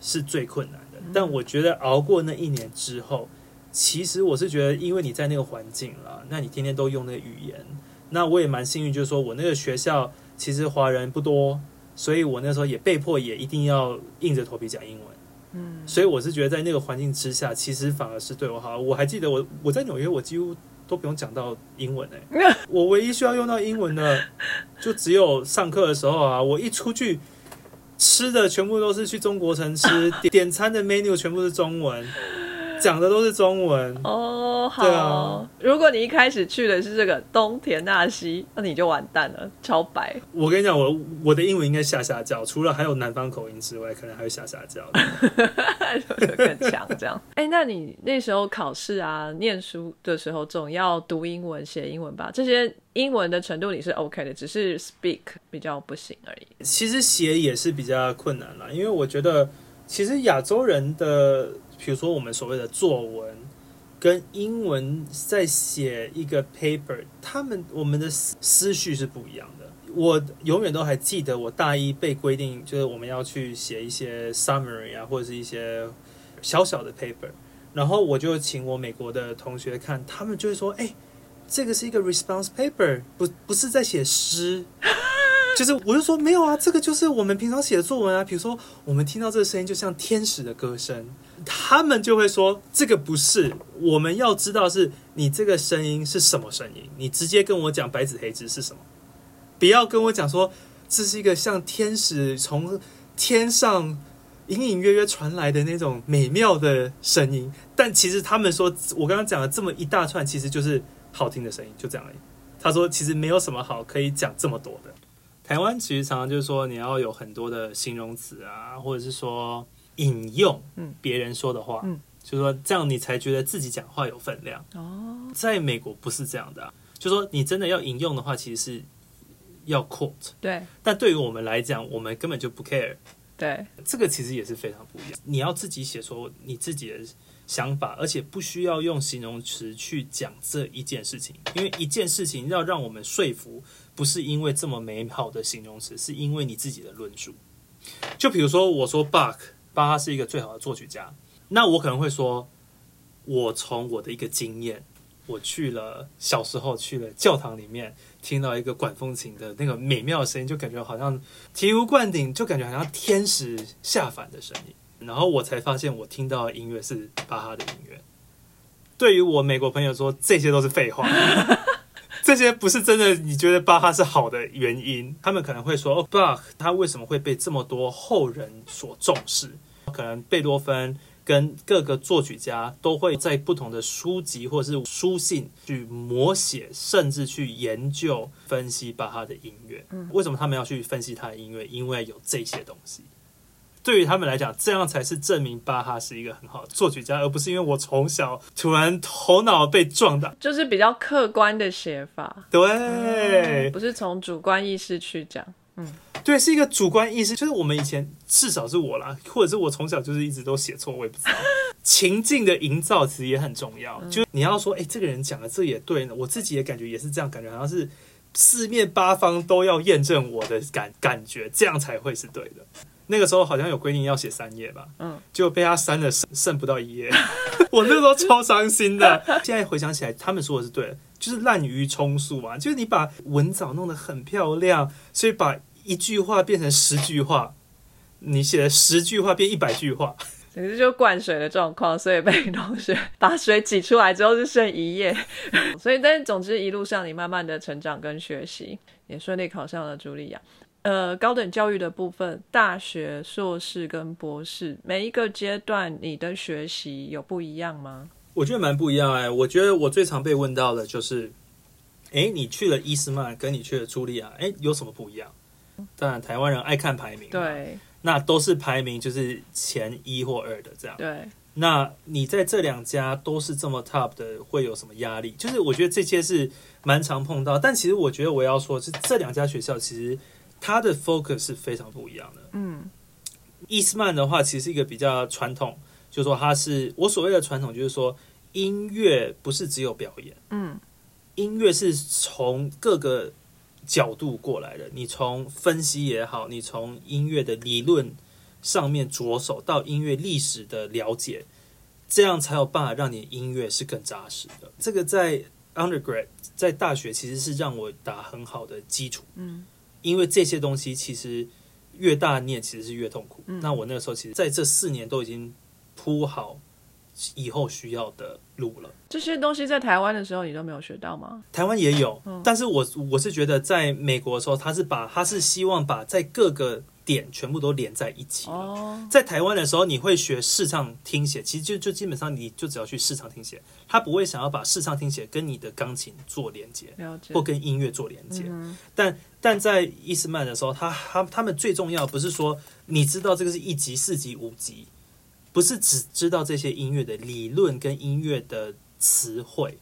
Speaker 2: 是最困难的。但我觉得熬过那一年之后，其实我是觉得，因为你在那个环境了，那你天天都用那个语言，那我也蛮幸运，就是说我那个学校其实华人不多，所以我那时候也被迫也一定要硬着头皮讲英文。
Speaker 1: 嗯
Speaker 2: 所以我是觉得在那个环境之下，其实反而是对我好。我还记得我我在纽约，我几乎都不用讲到英文哎、我唯一需要用到英文的，就只有上课的时候啊。我一出去吃的全部都是去中国城吃，点餐的 menu 全部是中文，讲的都是中文。
Speaker 1: 哦，好。
Speaker 2: 对啊
Speaker 1: 如果你一开始去的是这个东田纳西，那你就完蛋了，超白。
Speaker 2: 我跟你讲，我我的英文应该下下叫，除了还有南方口音之外，可能还会下下叫。
Speaker 1: 更强这样。哎、那你那时候考试啊、念书的时候，总要读英文、写英文吧？这些英文的程度你是 OK 的，只是 speak 比较不行而已。
Speaker 2: 其实写也是比较困难啦，因为我觉得其实亚洲人的，比如说我们所谓的作文跟英文在写一个 paper，他们我们的思思绪是不一样的。我永远都还记得，我大一被规定就是我们要去写一些 summary 啊，或者是一些小小的 paper，然后我就请我美国的同学看，他们就会说：“哎、这个是一个 response paper，不不是在写诗。”就是我就说没有啊，这个就是我们平常写的作文啊。比如说我们听到这个声音，就像天使的歌声，他们就会说这个不是。我们要知道是你这个声音是什么声音，你直接跟我讲白纸黑字是什么，不要跟我讲说这是一个像天使从天上隐隐约约传来的那种美妙的声音。但其实他们说，我刚刚讲了这么一大串，其实就是好听的声音，就这样而已。他说其实没有什么好可以讲这么多的。台湾其实常常就是说你要有很多的形容词啊，或者是说引用
Speaker 1: 嗯
Speaker 2: 别人说的话，
Speaker 1: 嗯
Speaker 2: 就说这样你才觉得自己讲话有分量。
Speaker 1: 哦，
Speaker 2: 在美国不是这样的、啊，就说你真的要引用的话，其实是要 quote，
Speaker 1: 对
Speaker 2: 但对于我们来讲，我们根本就不 care。
Speaker 1: 对，
Speaker 2: 这个其实也是非常不一样。你要自己写说你自己的想法，而且不需要用形容词去讲这一件事情，因为一件事情要让我们说服，不是因为这么美好的形容词，是因为你自己的论述。就比如说，我说 Bach，巴哈是一个最好的作曲家，那我可能会说，我从我的一个经验，我去了小时候去了教堂里面，听到一个管风琴的那个美妙的声音，就感觉好像醍醐灌顶，就感觉好像天使下凡的声音。然后我才发现，我听到的音乐是巴哈的音乐。对于我美国朋友说，这些都是废话，这些不是真的。你觉得巴哈是好的原因，他们可能会说，哦，Bach 他为什么会被这么多后人所重视？可能贝多芬跟各个作曲家都会在不同的书籍或是书信去摹写，甚至去研究分析巴哈的音乐。为什么他们要去分析他的音乐？因为有这些东西。对于他们来讲，这样才是证明巴哈是一个很好的作曲家，而不是因为我从小突然头脑被撞到。
Speaker 1: 就是比较客观的写法，
Speaker 2: 对，
Speaker 1: 不是从主观意识去讲。
Speaker 2: 嗯对，是一个主观意识，就是我们以前至少是我啦，或者是我从小就是一直都写错，我也不知道。情境的营造其实也很重要，就你要说，哎、这个人讲的这也对呢，我自己也感觉也是这样，感觉好像是四面八方都要验证我的感感觉，这样才会是对的。那个时候好像有规定要写三页吧，
Speaker 1: 嗯，
Speaker 2: 就被他删了，剩剩不到一页，我那时候超伤心的。现在回想起来，他们说的是对的，就是滥竽充数啊，就是你把文藻弄得很漂亮，所以把一句话变成十句话，你写了十句话变一百句话，
Speaker 1: 只是就灌水的状况，所以被同学把水挤出来之后就剩一页，所以但是总之一路上你慢慢的成长跟学习，也顺利考上了茱莉亚。呃，高等教育的部分，大学、硕士跟博士，每一个阶段你的学习有不一样吗？
Speaker 2: 我觉得蛮不一样哎、我觉得我最常被问到的就是，哎，你去了伊斯曼，跟你去了茱莉亚，哎，有什么不一样？当然，台湾人爱看排名，，
Speaker 1: 对
Speaker 2: 那都是排名就是前一或二的这样。
Speaker 1: 对，
Speaker 2: 那你在这两家都是这么 top 的，会有什么压力？就是我觉得这些是蛮常碰到，但其实我觉得我要说，是这两家学校其实它的 focus 是非常不一样的。
Speaker 1: 嗯
Speaker 2: 伊斯曼的话，其实是一个比较传统，就是说他是我所谓的传统，就是说音乐不是只有表演，
Speaker 1: 嗯
Speaker 2: 音乐是从各个角度过来的。你从分析也好，你从音乐的理论上面着手到音乐历史的了解，这样才有办法让你音乐是更扎实的。这个在 undergrad 在大学其实是让我打很好的基础，
Speaker 1: 嗯
Speaker 2: 因为这些东西其实越大念其实是越痛苦。
Speaker 1: 嗯
Speaker 2: 那我那个时候其实在这四年都已经铺好以后需要的路了。
Speaker 1: 这些东西在台湾的时候你都没有学到吗？
Speaker 2: 台湾也有，但是我我是觉得在美国的时候，他是把他是希望把在各个点全部都连在一起了。
Speaker 1: 哦，
Speaker 2: 在台湾的时候，你会学视唱听写，其实就就基本上你就只要去视唱听写，他不会想要把视唱听写跟你的钢琴做连接，或。跟音乐做连接。
Speaker 1: 嗯
Speaker 2: 但但在伊斯曼的时候，他他他们最重要不是说你知道这个是一级、四级、五级，不是只知道这些音乐的理论跟音乐的词汇，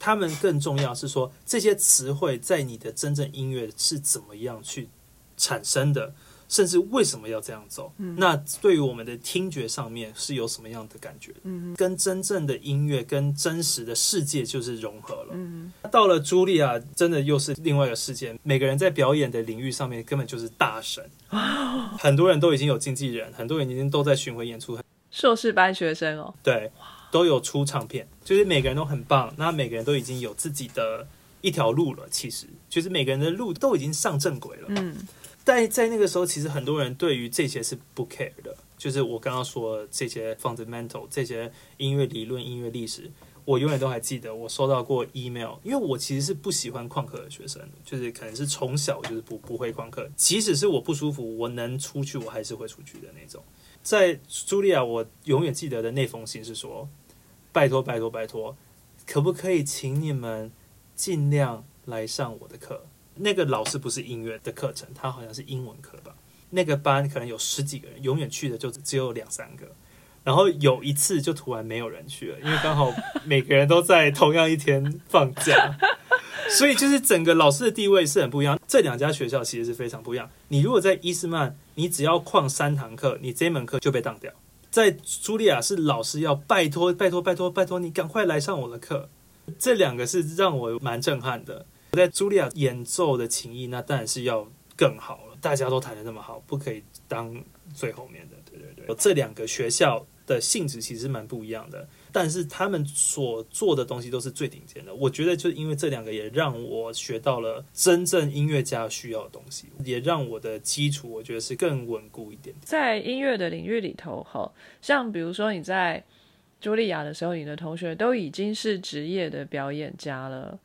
Speaker 2: 他们更重要是说这些词汇在你的真正音乐是怎么样去产生的，甚至为什么要这样走。那对于我们的听觉上面是有什么样的感觉？
Speaker 1: 嗯
Speaker 2: 跟真正的音乐跟真实的世界就是融合了。
Speaker 1: 嗯
Speaker 2: 到了茱莉亚，真的又是另外一个世界。每个人在表演的领域上面根本就是大神，很多人都已经有经纪人，很多人已经都在巡回演出，
Speaker 1: 硕士班学生哦，
Speaker 2: 对，都有出唱片，就是每个人都很棒。那每个人都已经有自己的一条路了，其实就是每个人的路都已经上正轨了。
Speaker 1: 嗯
Speaker 2: 在在那个时候，其实很多人对于这些是不 care 的，就是我刚刚说这些 fundamental 这些音乐理论、音乐历史，我永远都还记得，我收到过 email，因为我其实是不喜欢旷课的学生，就是可能是从小就是不不会旷课，即使是我不舒服，我能出去，我还是会出去的那种。在茱莉亚，我永远记得的那封信是说：拜托拜托拜托，可不可以请你们尽量来上我的课？那个老师不是音乐的课程，他好像是英文课吧。那个班可能有十几个人，永远去的就只有两三个。然后有一次就突然没有人去了，因为刚好每个人都在同样一天放假，所以就是整个老师的地位是很不一样。这两家学校其实是非常不一样。你如果在伊斯曼，你只要旷三堂课，你这门课就被当掉；在茱莉亚是老师要拜托拜托拜托拜托你赶快来上我的课。这两个是让我蛮震撼的。在茱莉亚演奏的琴艺，那当然是要更好了。大家都弹的那么好，不可以当最后面的。对对对，这两个学校。的性质其实蛮不一样的，但是他们所做的东西都是最顶尖的。我觉得，就因为这两个，也让我学到了真正音乐家需要的东西，也让我的基础，我觉得是更稳固一点。
Speaker 1: 在音乐的领域里头，哈，像比如说你在茱莉亚的时候，你的同学都已经是职业的表演家了，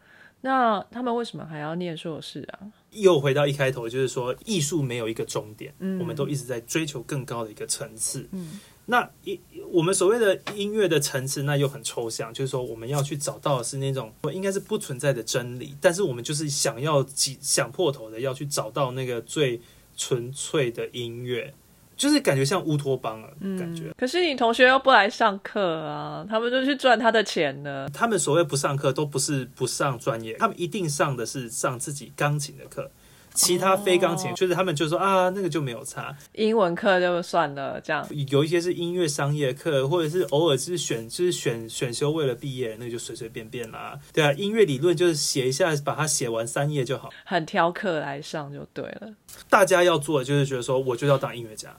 Speaker 1: 那他们为什么还要念硕士啊？
Speaker 2: 又回到一开头，就是说艺术没有一个终点，嗯，我们都一直在追求更高的一个层次，嗯。那一我们所谓的音乐的层次，那又很抽象，就是说我们要去找到的是那种应该是不存在的真理，但是我们就是想要想破头的要去找到那个最纯粹的音乐，就是感觉像乌托邦啊，感觉。
Speaker 1: 可是你同学又不来上课啊，他们就去赚他的钱呢。
Speaker 2: 他们所谓不上课，都不是不上专业，他们一定上的是上自己钢琴的课。其他非钢琴，就是他们就说啊，那个就没有差。
Speaker 1: 英文课就算了，这样
Speaker 2: 有一些是音乐商业课，或者是偶尔是选，就是选选修为了毕业，那就随随便便啦。对啊，音乐理论就是写一下，把它写完三页就好。
Speaker 1: 很挑课来上就对了。
Speaker 2: 大家要做的就是觉得说，我就要当音乐家，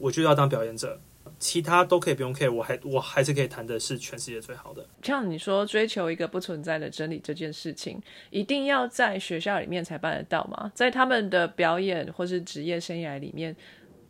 Speaker 2: 我就要当表演者。其他都可以不用 care，我还我还是可以谈的是全世界最好的。
Speaker 1: 像你说追求一个不存在的真理这件事情，一定要在学校里面才办得到吗？在他们的表演或是职业生涯里面，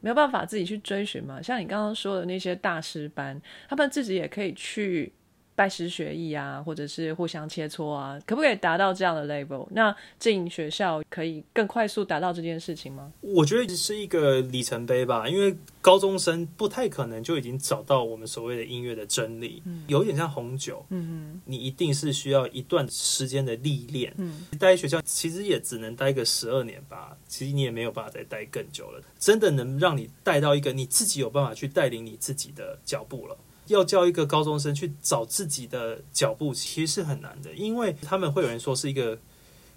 Speaker 1: 没有办法自己去追寻吗？像你刚刚说的那些大师班，他们自己也可以去。拜师学艺啊，或者是互相切磋啊，可不可以达到这样的 level？那进学校可以更快速达到这件事情吗？
Speaker 2: 我觉得是一个里程碑吧，因为高中生不太可能就已经找到我们所谓的音乐的真理，有点像红酒，嗯嗯，你一定是需要一段时间的历练。嗯，待学校其实也只能待个十二年吧，其实你也没有办法再待更久了。真的能让你带到一个你自己有办法去带领你自己的脚步了。要叫一个高中生去找自己的脚步，其实是很难的，因为他们会有人说是一个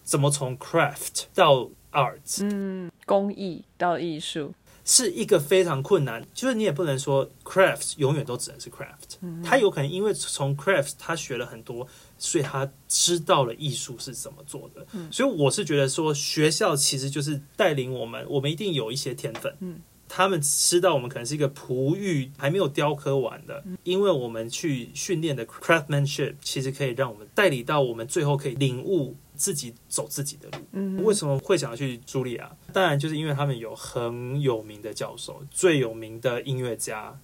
Speaker 2: 怎么从 craft 到 art，
Speaker 1: 嗯，工艺到艺术，
Speaker 2: 是一个非常困难。就是你也不能说 craft 永远都只能是 craft，他有可能因为从 craft 他学了很多，所以他知道了艺术是怎么做的。所以我是觉得说，学校其实就是带领我们，我们一定有一些天分。嗯。他们知道我们可能是一个璞玉还没有雕刻完的，因为我们去训练的 craftsmanship，其实可以让我们代理到我们最后可以领悟自己走自己的路。嗯，为什么会想要去茱莉亚？当然就是因为他们有很有名的教授，最有名的音乐家。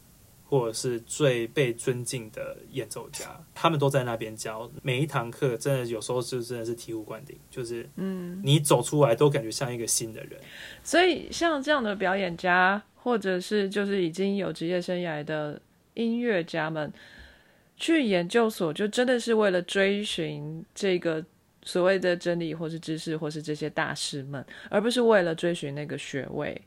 Speaker 2: 或者是最被尊敬的演奏家，他们都在那边教。每一堂课真的有时候就真的是醍醐灌顶，就是嗯，你走出来都感觉像一个新的人。
Speaker 1: 所以像这样的表演家，或者是就是已经有职业生涯的音乐家们，去研究所就真的是为了追寻这个所谓的真理，或是知识，或是这些大师们，而不是为了追寻那个学位。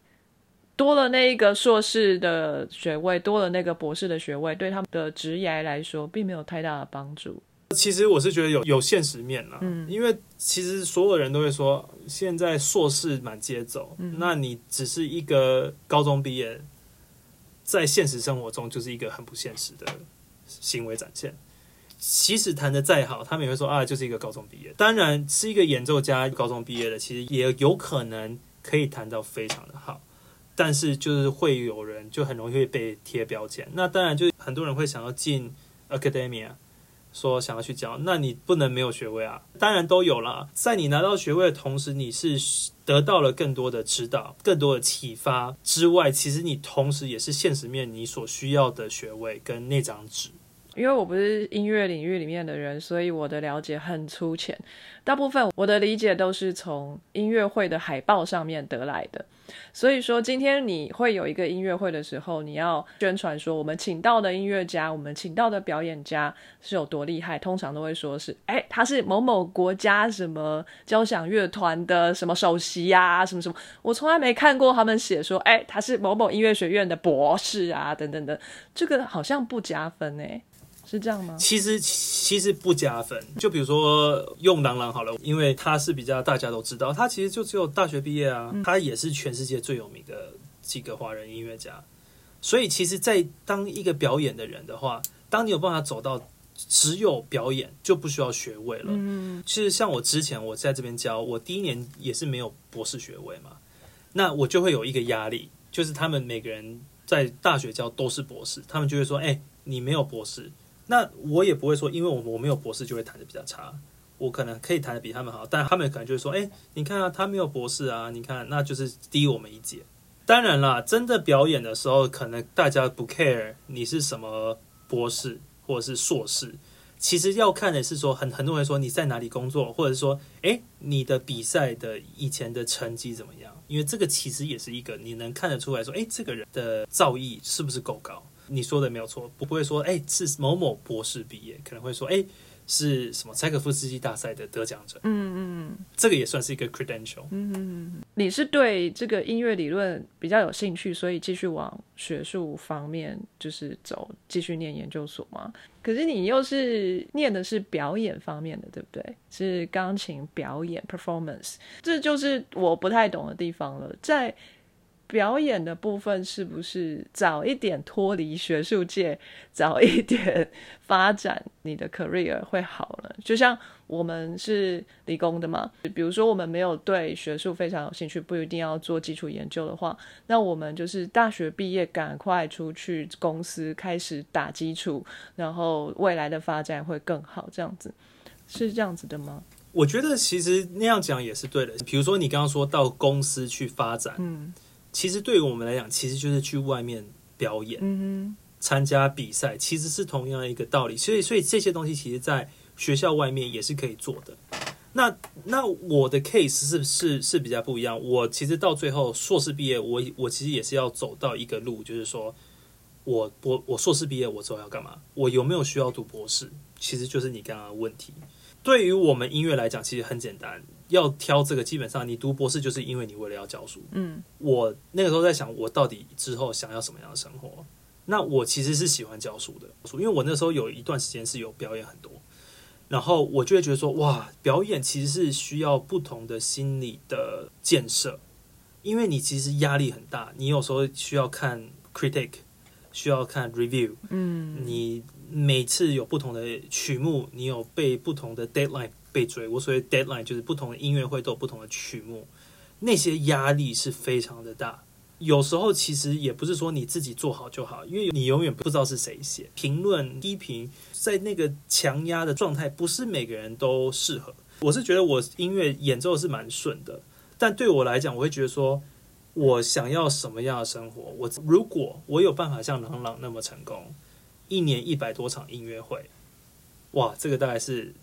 Speaker 1: 多了那一个硕士的学位，多了那个博士的学位，对他们的职业来说，并没有太大的帮助。
Speaker 2: 其实我是觉得有有现实面啦，嗯，因为其实所有人都会说，现在硕士满街走，那你只是一个高中毕业，在现实生活中就是一个很不现实的行为展现。即使弹的再好，他们也会说啊，就是一个高中毕业。当然是一个演奏家，高中毕业的，其实也有可能可以弹到非常的好。但是就是会有人就很容易会被贴标签，那当然就很多人会想要进 academia，说想要去教，那你不能没有学位啊，当然都有了。在你拿到学位的同时，你是得到了更多的指导、更多的启发之外，其实你同时也是现实面你所需要的学位跟那张纸。
Speaker 1: 因为我不是音乐领域里面的人，所以我的了解很粗浅。大部分我的理解都是从音乐会的海报上面得来的。所以说，今天你会有一个音乐会的时候，你要宣传说我们请到的音乐家，我们请到的表演家是有多厉害。通常都会说是，哎，他是某某国家什么交响乐团的什么首席呀，什么什么。我从来没看过他们写说，哎，他是某某音乐学院的博士啊，等等等。这个好像不加分哎。是这样吗？
Speaker 2: 其实其实不加分。就比如说用郎朗好了，因为他是比较大家都知道，他其实就只有大学毕业啊，他也是全世界最有名的几个华人音乐家。所以其实，在当一个表演的人的话，当你有办法走到只有表演就不需要学位了。嗯，其实像我之前我在这边教，我第一年也是没有博士学位嘛，那我就会有一个压力，就是他们每个人在大学教都是博士，他们就会说：“哎，你没有博士。”那我也不会说，因为我我没有博士就会弹的比较差，我可能可以弹的比他们好，但他们可能就会说，哎，你看啊，他没有博士啊，你看，那就是低我们一截。当然啦，真的表演的时候，可能大家不 care 你是什么博士或者是硕士，其实要看的是说，很很多人说你在哪里工作，或者说，哎，你的比赛的以前的成绩怎么样？因为这个其实也是一个你能看得出来说，哎，这个人的造诣是不是够高。你说的没有错，不会说哎是某某博士毕业，可能会说哎是什么柴可夫斯基大赛的得奖者。嗯嗯，这个也算是一个 credential。嗯
Speaker 1: 嗯，你是对这个音乐理论比较有兴趣，所以继续往学术方面就是走，继续念研究所吗？可是你又是念的是表演方面的，对不对？是钢琴表演 performance，这就是我不太懂的地方了，在。表演的部分是不是早一点脱离学术界，早一点发展你的 career 会好了？就像我们是理工的嘛，比如说我们没有对学术非常有兴趣，不一定要做基础研究的话，那我们就是大学毕业赶快出去公司开始打基础，然后未来的发展会更好，这样子是这样子的吗？
Speaker 2: 我觉得其实那样讲也是对的。比如说你刚刚说到公司去发展，嗯。其实对于我们来讲，其实就是去外面表演、参加比赛，其实是同样一个道理。所以，所以这些东西其实，在学校外面也是可以做的。那那我的 case 是是是比较不一样。我其实到最后硕士毕业，我我其实也是要走到一个路，就是说我我我硕士毕业，我之后要干嘛？我有没有需要读博士？其实就是你刚刚的问题。对于我们音乐来讲，其实很简单。要挑这个，基本上你读博士就是因为你为了要教书。嗯，我那个时候在想，我到底之后想要什么样的生活？那我其实是喜欢教书的，因为我那时候有一段时间是有表演很多，然后我就会觉得说，哇，表演其实是需要不同的心理的建设，因为你其实压力很大，你有时候需要看 critic，需要看 review，嗯，你每次有不同的曲目，你有被不同的 deadline。被追，我所谓 deadline 就是不同的音乐会都有不同的曲目，那些压力是非常的大。有时候其实也不是说你自己做好就好，因为你永远不知道是谁写评论低评，在那个强压的状态，不是每个人都适合。我是觉得我音乐演奏是蛮顺的，但对我来讲，我会觉得说，我想要什么样的生活？我如果我有办法像朗朗那么成功，一年一百多场音乐会，哇，这个大概是。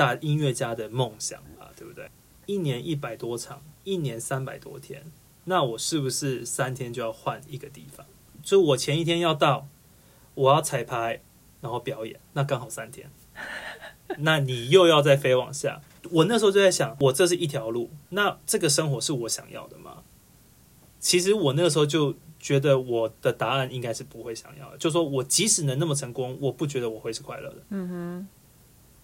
Speaker 2: 大音乐家的梦想啊，对不对？一年一百多场，一年三百多天，那我是不是三天就要换一个地方？就我前一天要到，我要彩排，然后表演，那刚好三天。那你又要再飞往下，我那时候就在想，我这是一条路，那这个生活是我想要的吗？其实我那个时候就觉得我的答案应该是不会想要的，就说我即使能那么成功，我不觉得我会是快乐的。嗯哼。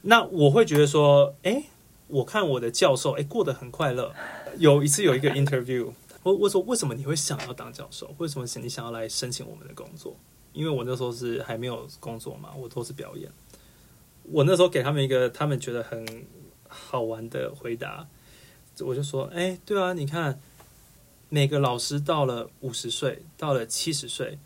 Speaker 2: 那我会觉得说，哎，我看我的教授，哎，过得很快乐。有一次有一个 interview，我我说为什么你会想要当教授？为什么你想要来申请我们的工作？因为我那时候是还没有工作嘛，我都是表演。我那时候给他们一个他们觉得很好玩的回答，我就说，哎，对啊，你看每个老师到了五十岁，到了七十岁，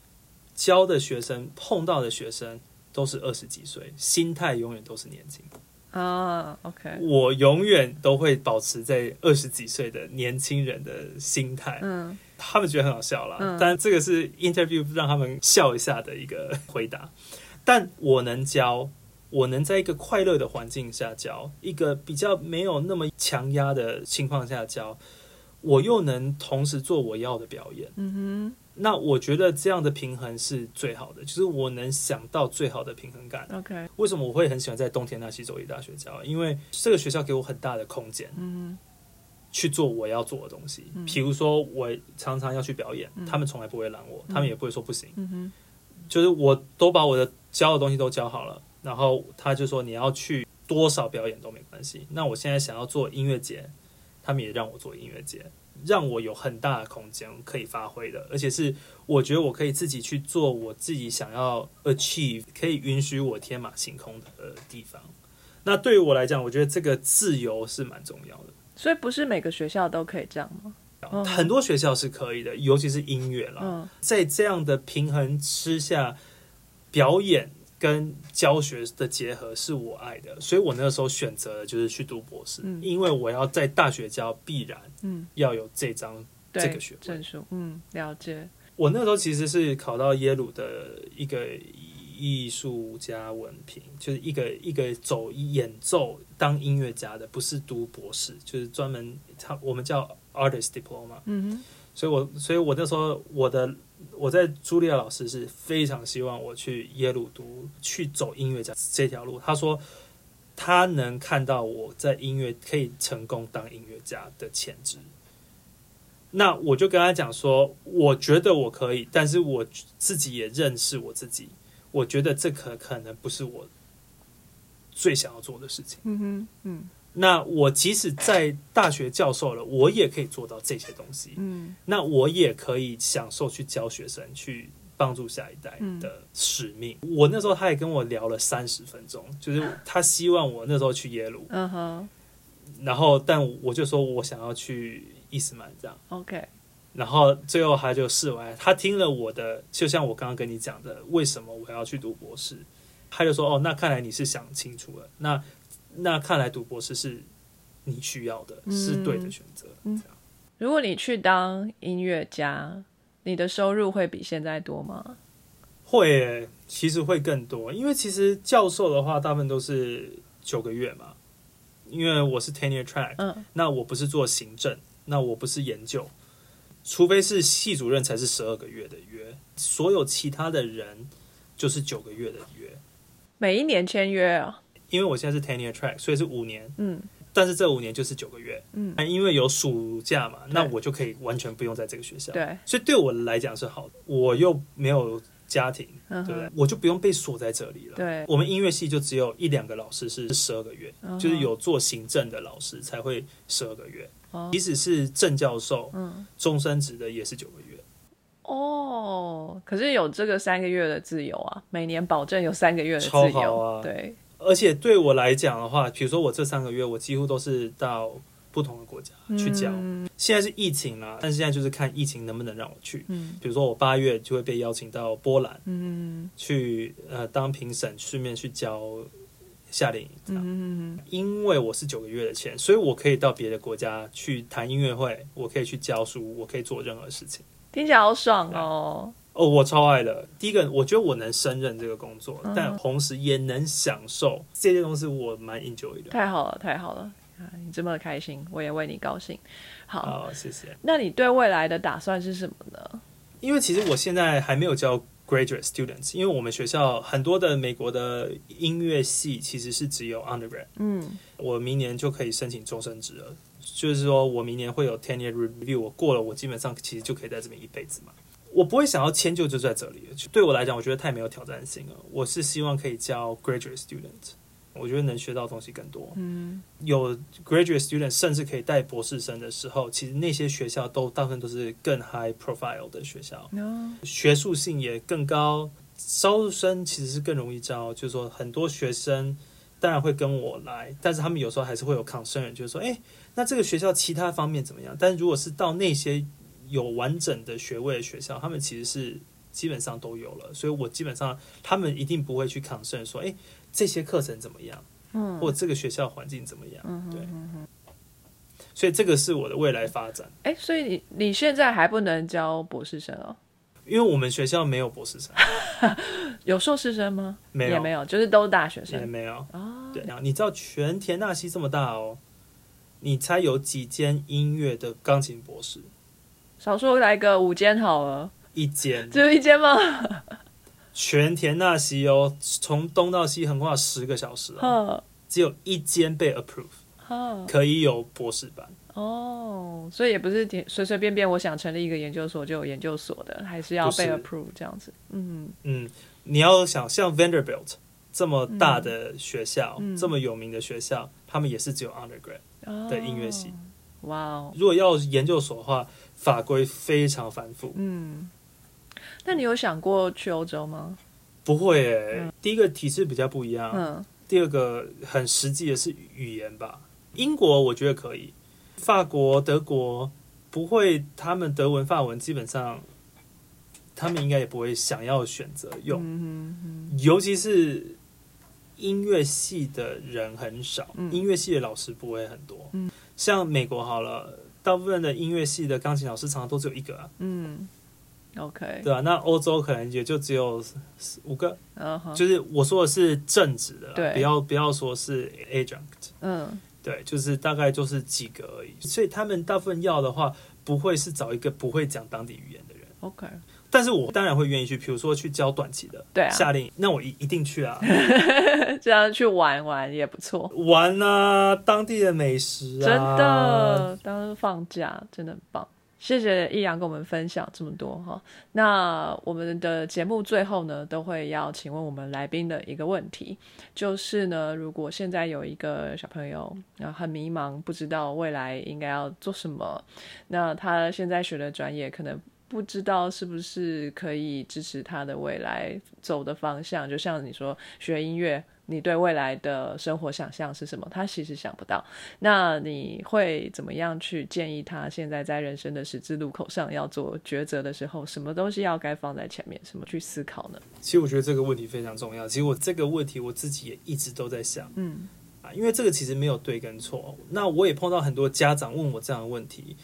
Speaker 2: 教的学生碰到的学生。都是二十几岁，心态永远都是年轻
Speaker 1: 啊。OK，
Speaker 2: 我永远都会保持在二十几岁的年轻人的心态。嗯，他们觉得很好笑啦，但这个是 interview 让他们笑一下的一个回答。但我能教，我能在一个快乐的环境下教，一个比较没有那么强压的情况下教，我又能同时做我要的表演。
Speaker 1: 嗯
Speaker 2: 那我觉得这样的平衡是最好的，就是我能想到最好的平衡感。
Speaker 1: ，OK，
Speaker 2: 为什么我会很喜欢在东田纳西州立大学教？因为这个学校给我很大的空间
Speaker 1: 嗯
Speaker 2: 去做我要做的东西。
Speaker 1: 嗯
Speaker 2: 比如说，我常常要去表演，
Speaker 1: 嗯
Speaker 2: 他们从来不会拦我，他们也不会说不行。
Speaker 1: 嗯哼，
Speaker 2: 就是我都把我的教的东西都教好了，然后他就说你要去多少表演都没关系。那我现在想要做音乐节，他们也让我做音乐节，让我有很大的空间可以发挥的，而且是我觉得我可以自己去做我自己想要 achieve，可以允许我天马行空的呃地方。那对于我来讲，我觉得这个自由是蛮重要的。
Speaker 1: 所以不是每个学校都可以这样吗？嗯
Speaker 2: 很多学校是可以的，尤其是音乐啦。
Speaker 1: 嗯
Speaker 2: 在这样的平衡之下，表演跟教学的结合是我爱的，所以我那个时候选择的就是去读博士，
Speaker 1: 嗯
Speaker 2: 因为我要在大学教，必然
Speaker 1: 嗯，
Speaker 2: 要有这张。
Speaker 1: 对，
Speaker 2: 这个学位
Speaker 1: 证书，嗯，了解，
Speaker 2: 我那个时候其实是考到耶鲁的一个艺术家文凭，就是一个一个走演奏当音乐家的，不是读博士，就是专门他我们叫 artist diploma。
Speaker 1: 嗯哼，
Speaker 2: 所以我所以我那时候我的我在茱莉亚老师是非常希望我去耶鲁读去走音乐家这条路。他说他能看到我在音乐可以成功当音乐家的潜质。那我就跟他讲说，我觉得我可以，但是我自己也认识我自己，我觉得这可可能不是我最想要做的事情。
Speaker 1: 嗯哼，嗯
Speaker 2: 那我即使在大学教授了，我也可以做到这些东西。
Speaker 1: 嗯。
Speaker 2: 那我也可以享受去教学生，去帮助下一代的使命。我那时候他也跟我聊了三十分钟，就是他希望我那时候去耶鲁，
Speaker 1: 嗯哼。
Speaker 2: 然后但我就说我想要去伊斯曼这样
Speaker 1: ，，OK，
Speaker 2: 然后最后他就试完，他听了我的，就像我刚刚跟你讲的，为什么我要去读博士，他就说哦，那看来你是想清楚了，那那看来读博士是你需要的，
Speaker 1: 嗯
Speaker 2: 是对的选择。
Speaker 1: 嗯
Speaker 2: 这样
Speaker 1: 如果你去当音乐家，你的收入会比现在多吗？
Speaker 2: 会耶，其实会更多，因为其实教授的话，大部分都是九个月嘛。因为我是 tenure track，、
Speaker 1: 嗯
Speaker 2: 那我不是做行政，那我不是研究，除非是系主任才是十二个月的约，所有其他的人就是九个月的约。
Speaker 1: 每一年签约啊？
Speaker 2: 因为我现在是 tenure track，所以是五年，
Speaker 1: 嗯。
Speaker 2: 但是这五年就是九个月。
Speaker 1: 嗯，
Speaker 2: 因为有暑假嘛，那我就可以完全不用在这个学校。
Speaker 1: 对，
Speaker 2: 所以对我来讲是好的，我又没有家庭，
Speaker 1: 嗯
Speaker 2: 对不对？
Speaker 1: 哼，？
Speaker 2: 我就不用被锁在这里了。
Speaker 1: 对，
Speaker 2: 我们音乐系就只有一两个老师是十二个月，就是有做行政的老师才会十二个月，
Speaker 1: 哦。
Speaker 2: 即使是正教授、
Speaker 1: 嗯。
Speaker 2: 终身职的也是九个月。
Speaker 1: 哦，可是有这个三个月的自由啊，每年保证有三个月的自由，
Speaker 2: 啊。
Speaker 1: 对，
Speaker 2: 而且对我来讲的话，比如说我这三个月，我几乎都是到不同的国家去教。
Speaker 1: 嗯
Speaker 2: 现在是疫情啦，但是现在就是看疫情能不能让我去。
Speaker 1: 嗯
Speaker 2: 比如说我八月就会被邀请到波兰
Speaker 1: 嗯
Speaker 2: 去呃当评审，顺便去教夏令营。
Speaker 1: 嗯
Speaker 2: 因为我是九个月的钱，所以我可以到别的国家去谈音乐会，我可以去教书，我可以做任何事情。
Speaker 1: 听起来好爽哦。
Speaker 2: 哦，我超爱的。第一个，我觉得我能胜任这个工作，
Speaker 1: 嗯
Speaker 2: 但同时也能享受这些东西，我蛮 enjoy 的。
Speaker 1: 太好了，太好了！啊，你这么开心，我也为你高兴。好，
Speaker 2: 好，谢谢。
Speaker 1: 那你对未来的打算是什么呢？
Speaker 2: 因为其实我现在还没有教 graduate students，因为我们学校很多的美国的音乐系其实是只有 undergrad，
Speaker 1: 嗯
Speaker 2: 我明年就可以申请终身职了。就是说我明年会有 ten year review，我过了，我基本上其实就可以在这边一辈子嘛。我不会想要迁就就在这里了，对我来讲，我觉得太没有挑战性了。我是希望可以教 graduate student，我觉得能学到东西更多。
Speaker 1: 嗯
Speaker 2: 有 graduate student 甚至可以带博士生的时候，其实那些学校都大部分都是更 high profile 的学校，
Speaker 1: 哦
Speaker 2: 学术性也更高，招生其实是更容易招。就是说，很多学生当然会跟我来，但是他们有时候还是会有 concern，就是说，哎，那这个学校其他方面怎么样？但如果是到那些有完整的学位的学校，他们其实是基本上都有了，所以我基本上他们一定不会去 concern 说，哎，这些课程怎么样，
Speaker 1: 嗯
Speaker 2: 或这个学校环境怎么样？
Speaker 1: 嗯
Speaker 2: 对所以这个是我的未来发展。
Speaker 1: 哎，所以你你现在还不能教博士生哦？
Speaker 2: 因为我们学校没有博士生，
Speaker 1: 有硕士生吗？
Speaker 2: 没有
Speaker 1: 也没有，就是都大学生
Speaker 2: 也
Speaker 1: 生
Speaker 2: 没有。
Speaker 1: 啊。
Speaker 2: 对，你知道全田纳西这么大哦，你猜有几间音乐的钢琴博士？
Speaker 1: 少说来个五间好了，
Speaker 2: 一间。
Speaker 1: 只有一间吗？
Speaker 2: 全田纳西哦，从东到西横跨十个小时哦，只有一间被 approve 可以有博士班。
Speaker 1: 哦，所以也不是随随随便便我想成立一个研究所就有研究所的，还是要被 approve 这样子。嗯
Speaker 2: 嗯，你要想像 Vanderbilt 这么大的学校，
Speaker 1: 嗯
Speaker 2: 这么有名的学校，他们也是只有 undergrad。
Speaker 1: 哦
Speaker 2: 的音乐系。
Speaker 1: 哇哦，
Speaker 2: 如果要研究所的话，法规非常繁复，
Speaker 1: 嗯。那你有想过去欧洲吗？
Speaker 2: 不会诶、第一个体制比较不一样，
Speaker 1: 嗯
Speaker 2: 第二个很实际的是语言吧。英国我觉得可以，法国、德国不会，他们德文、法文基本上，他们应该也不会想要选择用，
Speaker 1: 嗯嗯
Speaker 2: 尤其是音乐系的人很少，
Speaker 1: 嗯
Speaker 2: 音乐系的老师不会很多。
Speaker 1: 嗯
Speaker 2: 像美国好了，大部分的音乐系的钢琴老师常常都只有一个啊，
Speaker 1: 嗯，OK，
Speaker 2: 对啊、那欧洲可能也就只有五个，就是我说的是正职的，
Speaker 1: 对。
Speaker 2: 不要不要说是 adjunct。
Speaker 1: 嗯。
Speaker 2: 对，就是大概就是几个而已，所以他们大部分要的话，不会是找一个不会讲当地语言的人。
Speaker 1: ，OK，
Speaker 2: 但是我当然会愿意去，比如说去教短期的，
Speaker 1: 对啊。
Speaker 2: 夏令营，那我一一定去啊，
Speaker 1: 这样去玩玩也不错，
Speaker 2: 玩啊，当地的美食啊，
Speaker 1: 真的，当放假真的很棒。谢谢易阳跟我们分享这么多哈。那我们的节目最后呢，都会要请问我们来宾的一个问题，就是呢，如果现在有一个小朋友，然后很迷茫，不知道未来应该要做什么，那他现在学的专业可能不知道是不是可以支持他的未来走的方向。就像你说学音乐，你对未来的生活想象是什么？他其实想不到。那你会怎么样去建议他现在在人生的十字路口上要做抉择的时候，什么东西要该放在前面，什么去思考呢？
Speaker 2: 其实我觉得这个问题非常重要。其实我这个问题我自己也一直都在想
Speaker 1: 嗯
Speaker 2: 啊，因为这个其实没有对跟错。那我也碰到很多家长问我这样的问题，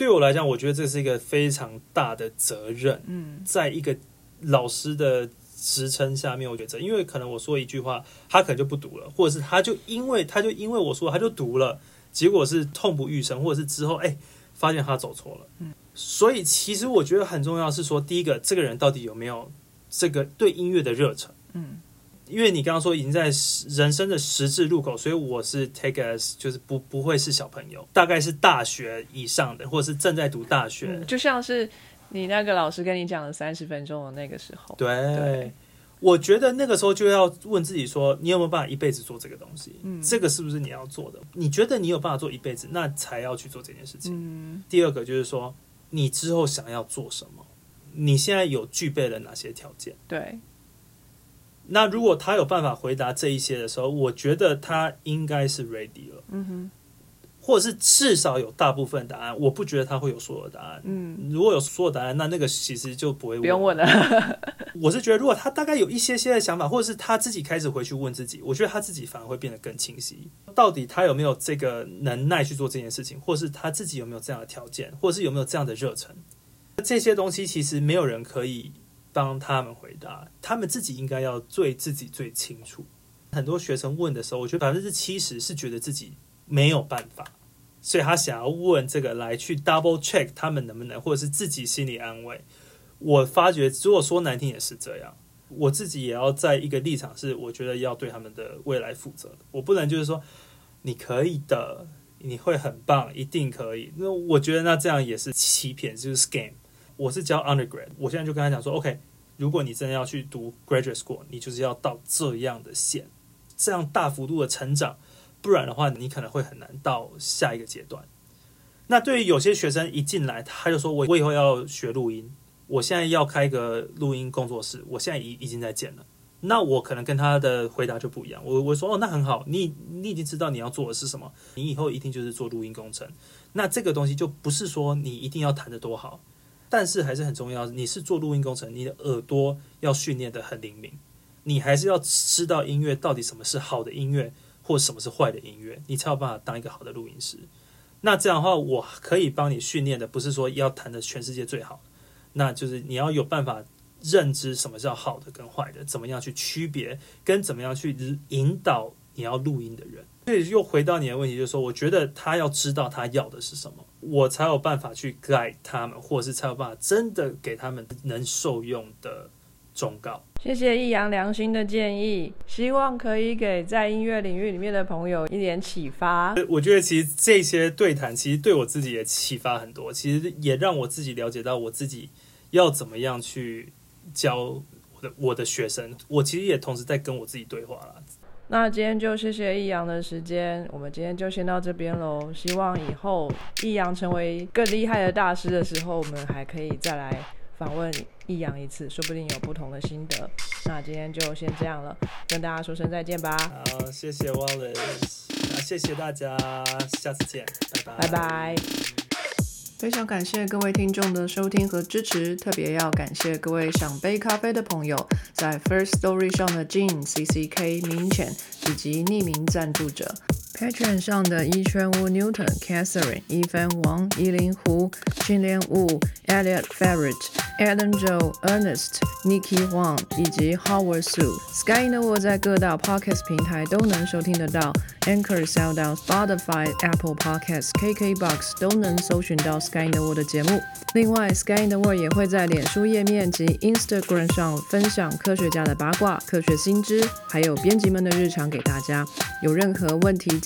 Speaker 2: 对我来讲，我觉得这是一个非常大的责任。
Speaker 1: 嗯
Speaker 2: 在一个老师的职称下面，我觉得，因为可能我说一句话，他可能就不读了，或者是他就因为他就因为我说他就读了，结果是痛不欲生，或者是之后哎发现他走错了。
Speaker 1: 嗯，
Speaker 2: 所以其实我觉得很重要是说，第一个，这个人到底有没有这个对音乐的热忱。
Speaker 1: 嗯
Speaker 2: 因为你刚刚说已经在人生的十字路口，所以我是 take as 就是不不会是小朋友，大概是大学以上的，或者是正在读大学。
Speaker 1: 嗯，就像是你那个老师跟你讲了三十分钟的那个时候，
Speaker 2: 对，
Speaker 1: 对
Speaker 2: 我觉得那个时候就要问自己说，你有没有办法一辈子做这个东西？
Speaker 1: 嗯
Speaker 2: 这个是不是你要做的？你觉得你有办法做一辈子，那才要去做这件事情。
Speaker 1: 嗯
Speaker 2: 第二个就是说，你之后想要做什么？你现在有具备了哪些条件？
Speaker 1: 对，
Speaker 2: 那如果他有办法回答这一些的时候，我觉得他应该是 ready 了，
Speaker 1: 嗯哼，
Speaker 2: 或者是至少有大部分答案。我不觉得他会有所有答案。
Speaker 1: 嗯，
Speaker 2: 如果有所有答案，那那个其实就不会
Speaker 1: 不用问了，
Speaker 2: 我是觉得，如果他大概有一些些的想法，或者是他自己开始回去问自己，我觉得他自己反而会变得更清晰。到底他有没有这个能耐去做这件事情，或是他自己有没有这样的条件，或者是有没有这样的热忱？这些东西其实没有人可以帮他们回答，他们自己应该要最自己最清楚。很多学生问的时候，我觉得百分之七十是觉得自己没有办法，所以他想要问这个来去 double check 他们能不能，或者是自己心理安慰。我发觉，如果说难听也是这样，我自己也要在一个立场是，我觉得要对他们的未来负责。我不能就是说你可以的，你会很棒，一定可以。那我觉得那这样也是欺骗，就是 scam。我是教 undergrad，我现在就跟他讲说，OK，如果你真的要去读 graduate school，你就是要到这样的线，这样大幅度的成长，不然的话，你可能会很难到下一个阶段。那对于有些学生一进来，他就说我我以后要学录音，我现在要开一个录音工作室，我现在已已经在建了。那我可能跟他的回答就不一样。我我说哦，那很好，你你已经知道你要做的是什么，你以后一定就是做录音工程。那这个东西就不是说你一定要弹得多好，但是还是很重要。你是做录音工程，你的耳朵要训练的很灵敏，你还是要知道音乐到底什么是好的音乐，或什么是坏的音乐，你才有办法当一个好的录音师。那这样的话，我可以帮你训练的，不是说要弹的全世界最好，那就是你要有办法认知什么叫好的跟坏的，怎么样去区别，跟怎么样去引导你要录音的人。所以又回到你的问题，就是说，我觉得他要知道他要的是什么，我才有办法去 guide 他们，或者是才有办法真的给他们能受用的忠告。
Speaker 1: 谢谢易阳良心的建议，希望可以给在音乐领域里面的朋友一点启发。
Speaker 2: 我觉得其实这些对谈，其实对我自己也启发很多，其实也让我自己了解到我自己要怎么样去教我的我的学生。我其实也同时在跟我自己对话了。
Speaker 1: 那今天就谢谢易阳的时间，我们今天就先到这边喽。希望以后易阳成为更厉害的大师的时候，我们还可以再来访问易阳一次，说不定有不同的心得。那今天就先这样了，跟大家说声再见吧。
Speaker 2: 好，谢谢 Wallace，谢谢大家，下次见，拜
Speaker 1: 拜。拜拜。非常感谢各位听众的收听和支持，特别要感谢各位想杯咖啡的朋友，在 First Story 上的 Jean、C C K、明浅以及匿名赞助者。Patreon 上的一圈屋 Newton、Catherine、一帆王、依林湖、训练屋 Elliot Ferret、Adam Joe、Ernest、Nikki Huang 以及 Howard Su。Sky in the World 在各大 Podcast 平台都能收听得到，Anchor、SoundOn、Spotify、Apple Podcasts、KKBox 都能搜寻到 Sky in the World 的节目。另外，Sky in the World 也会在脸书页面及 Instagram 上分享科学家的八卦、科学新知，还有编辑们的日常给大家。有任何问题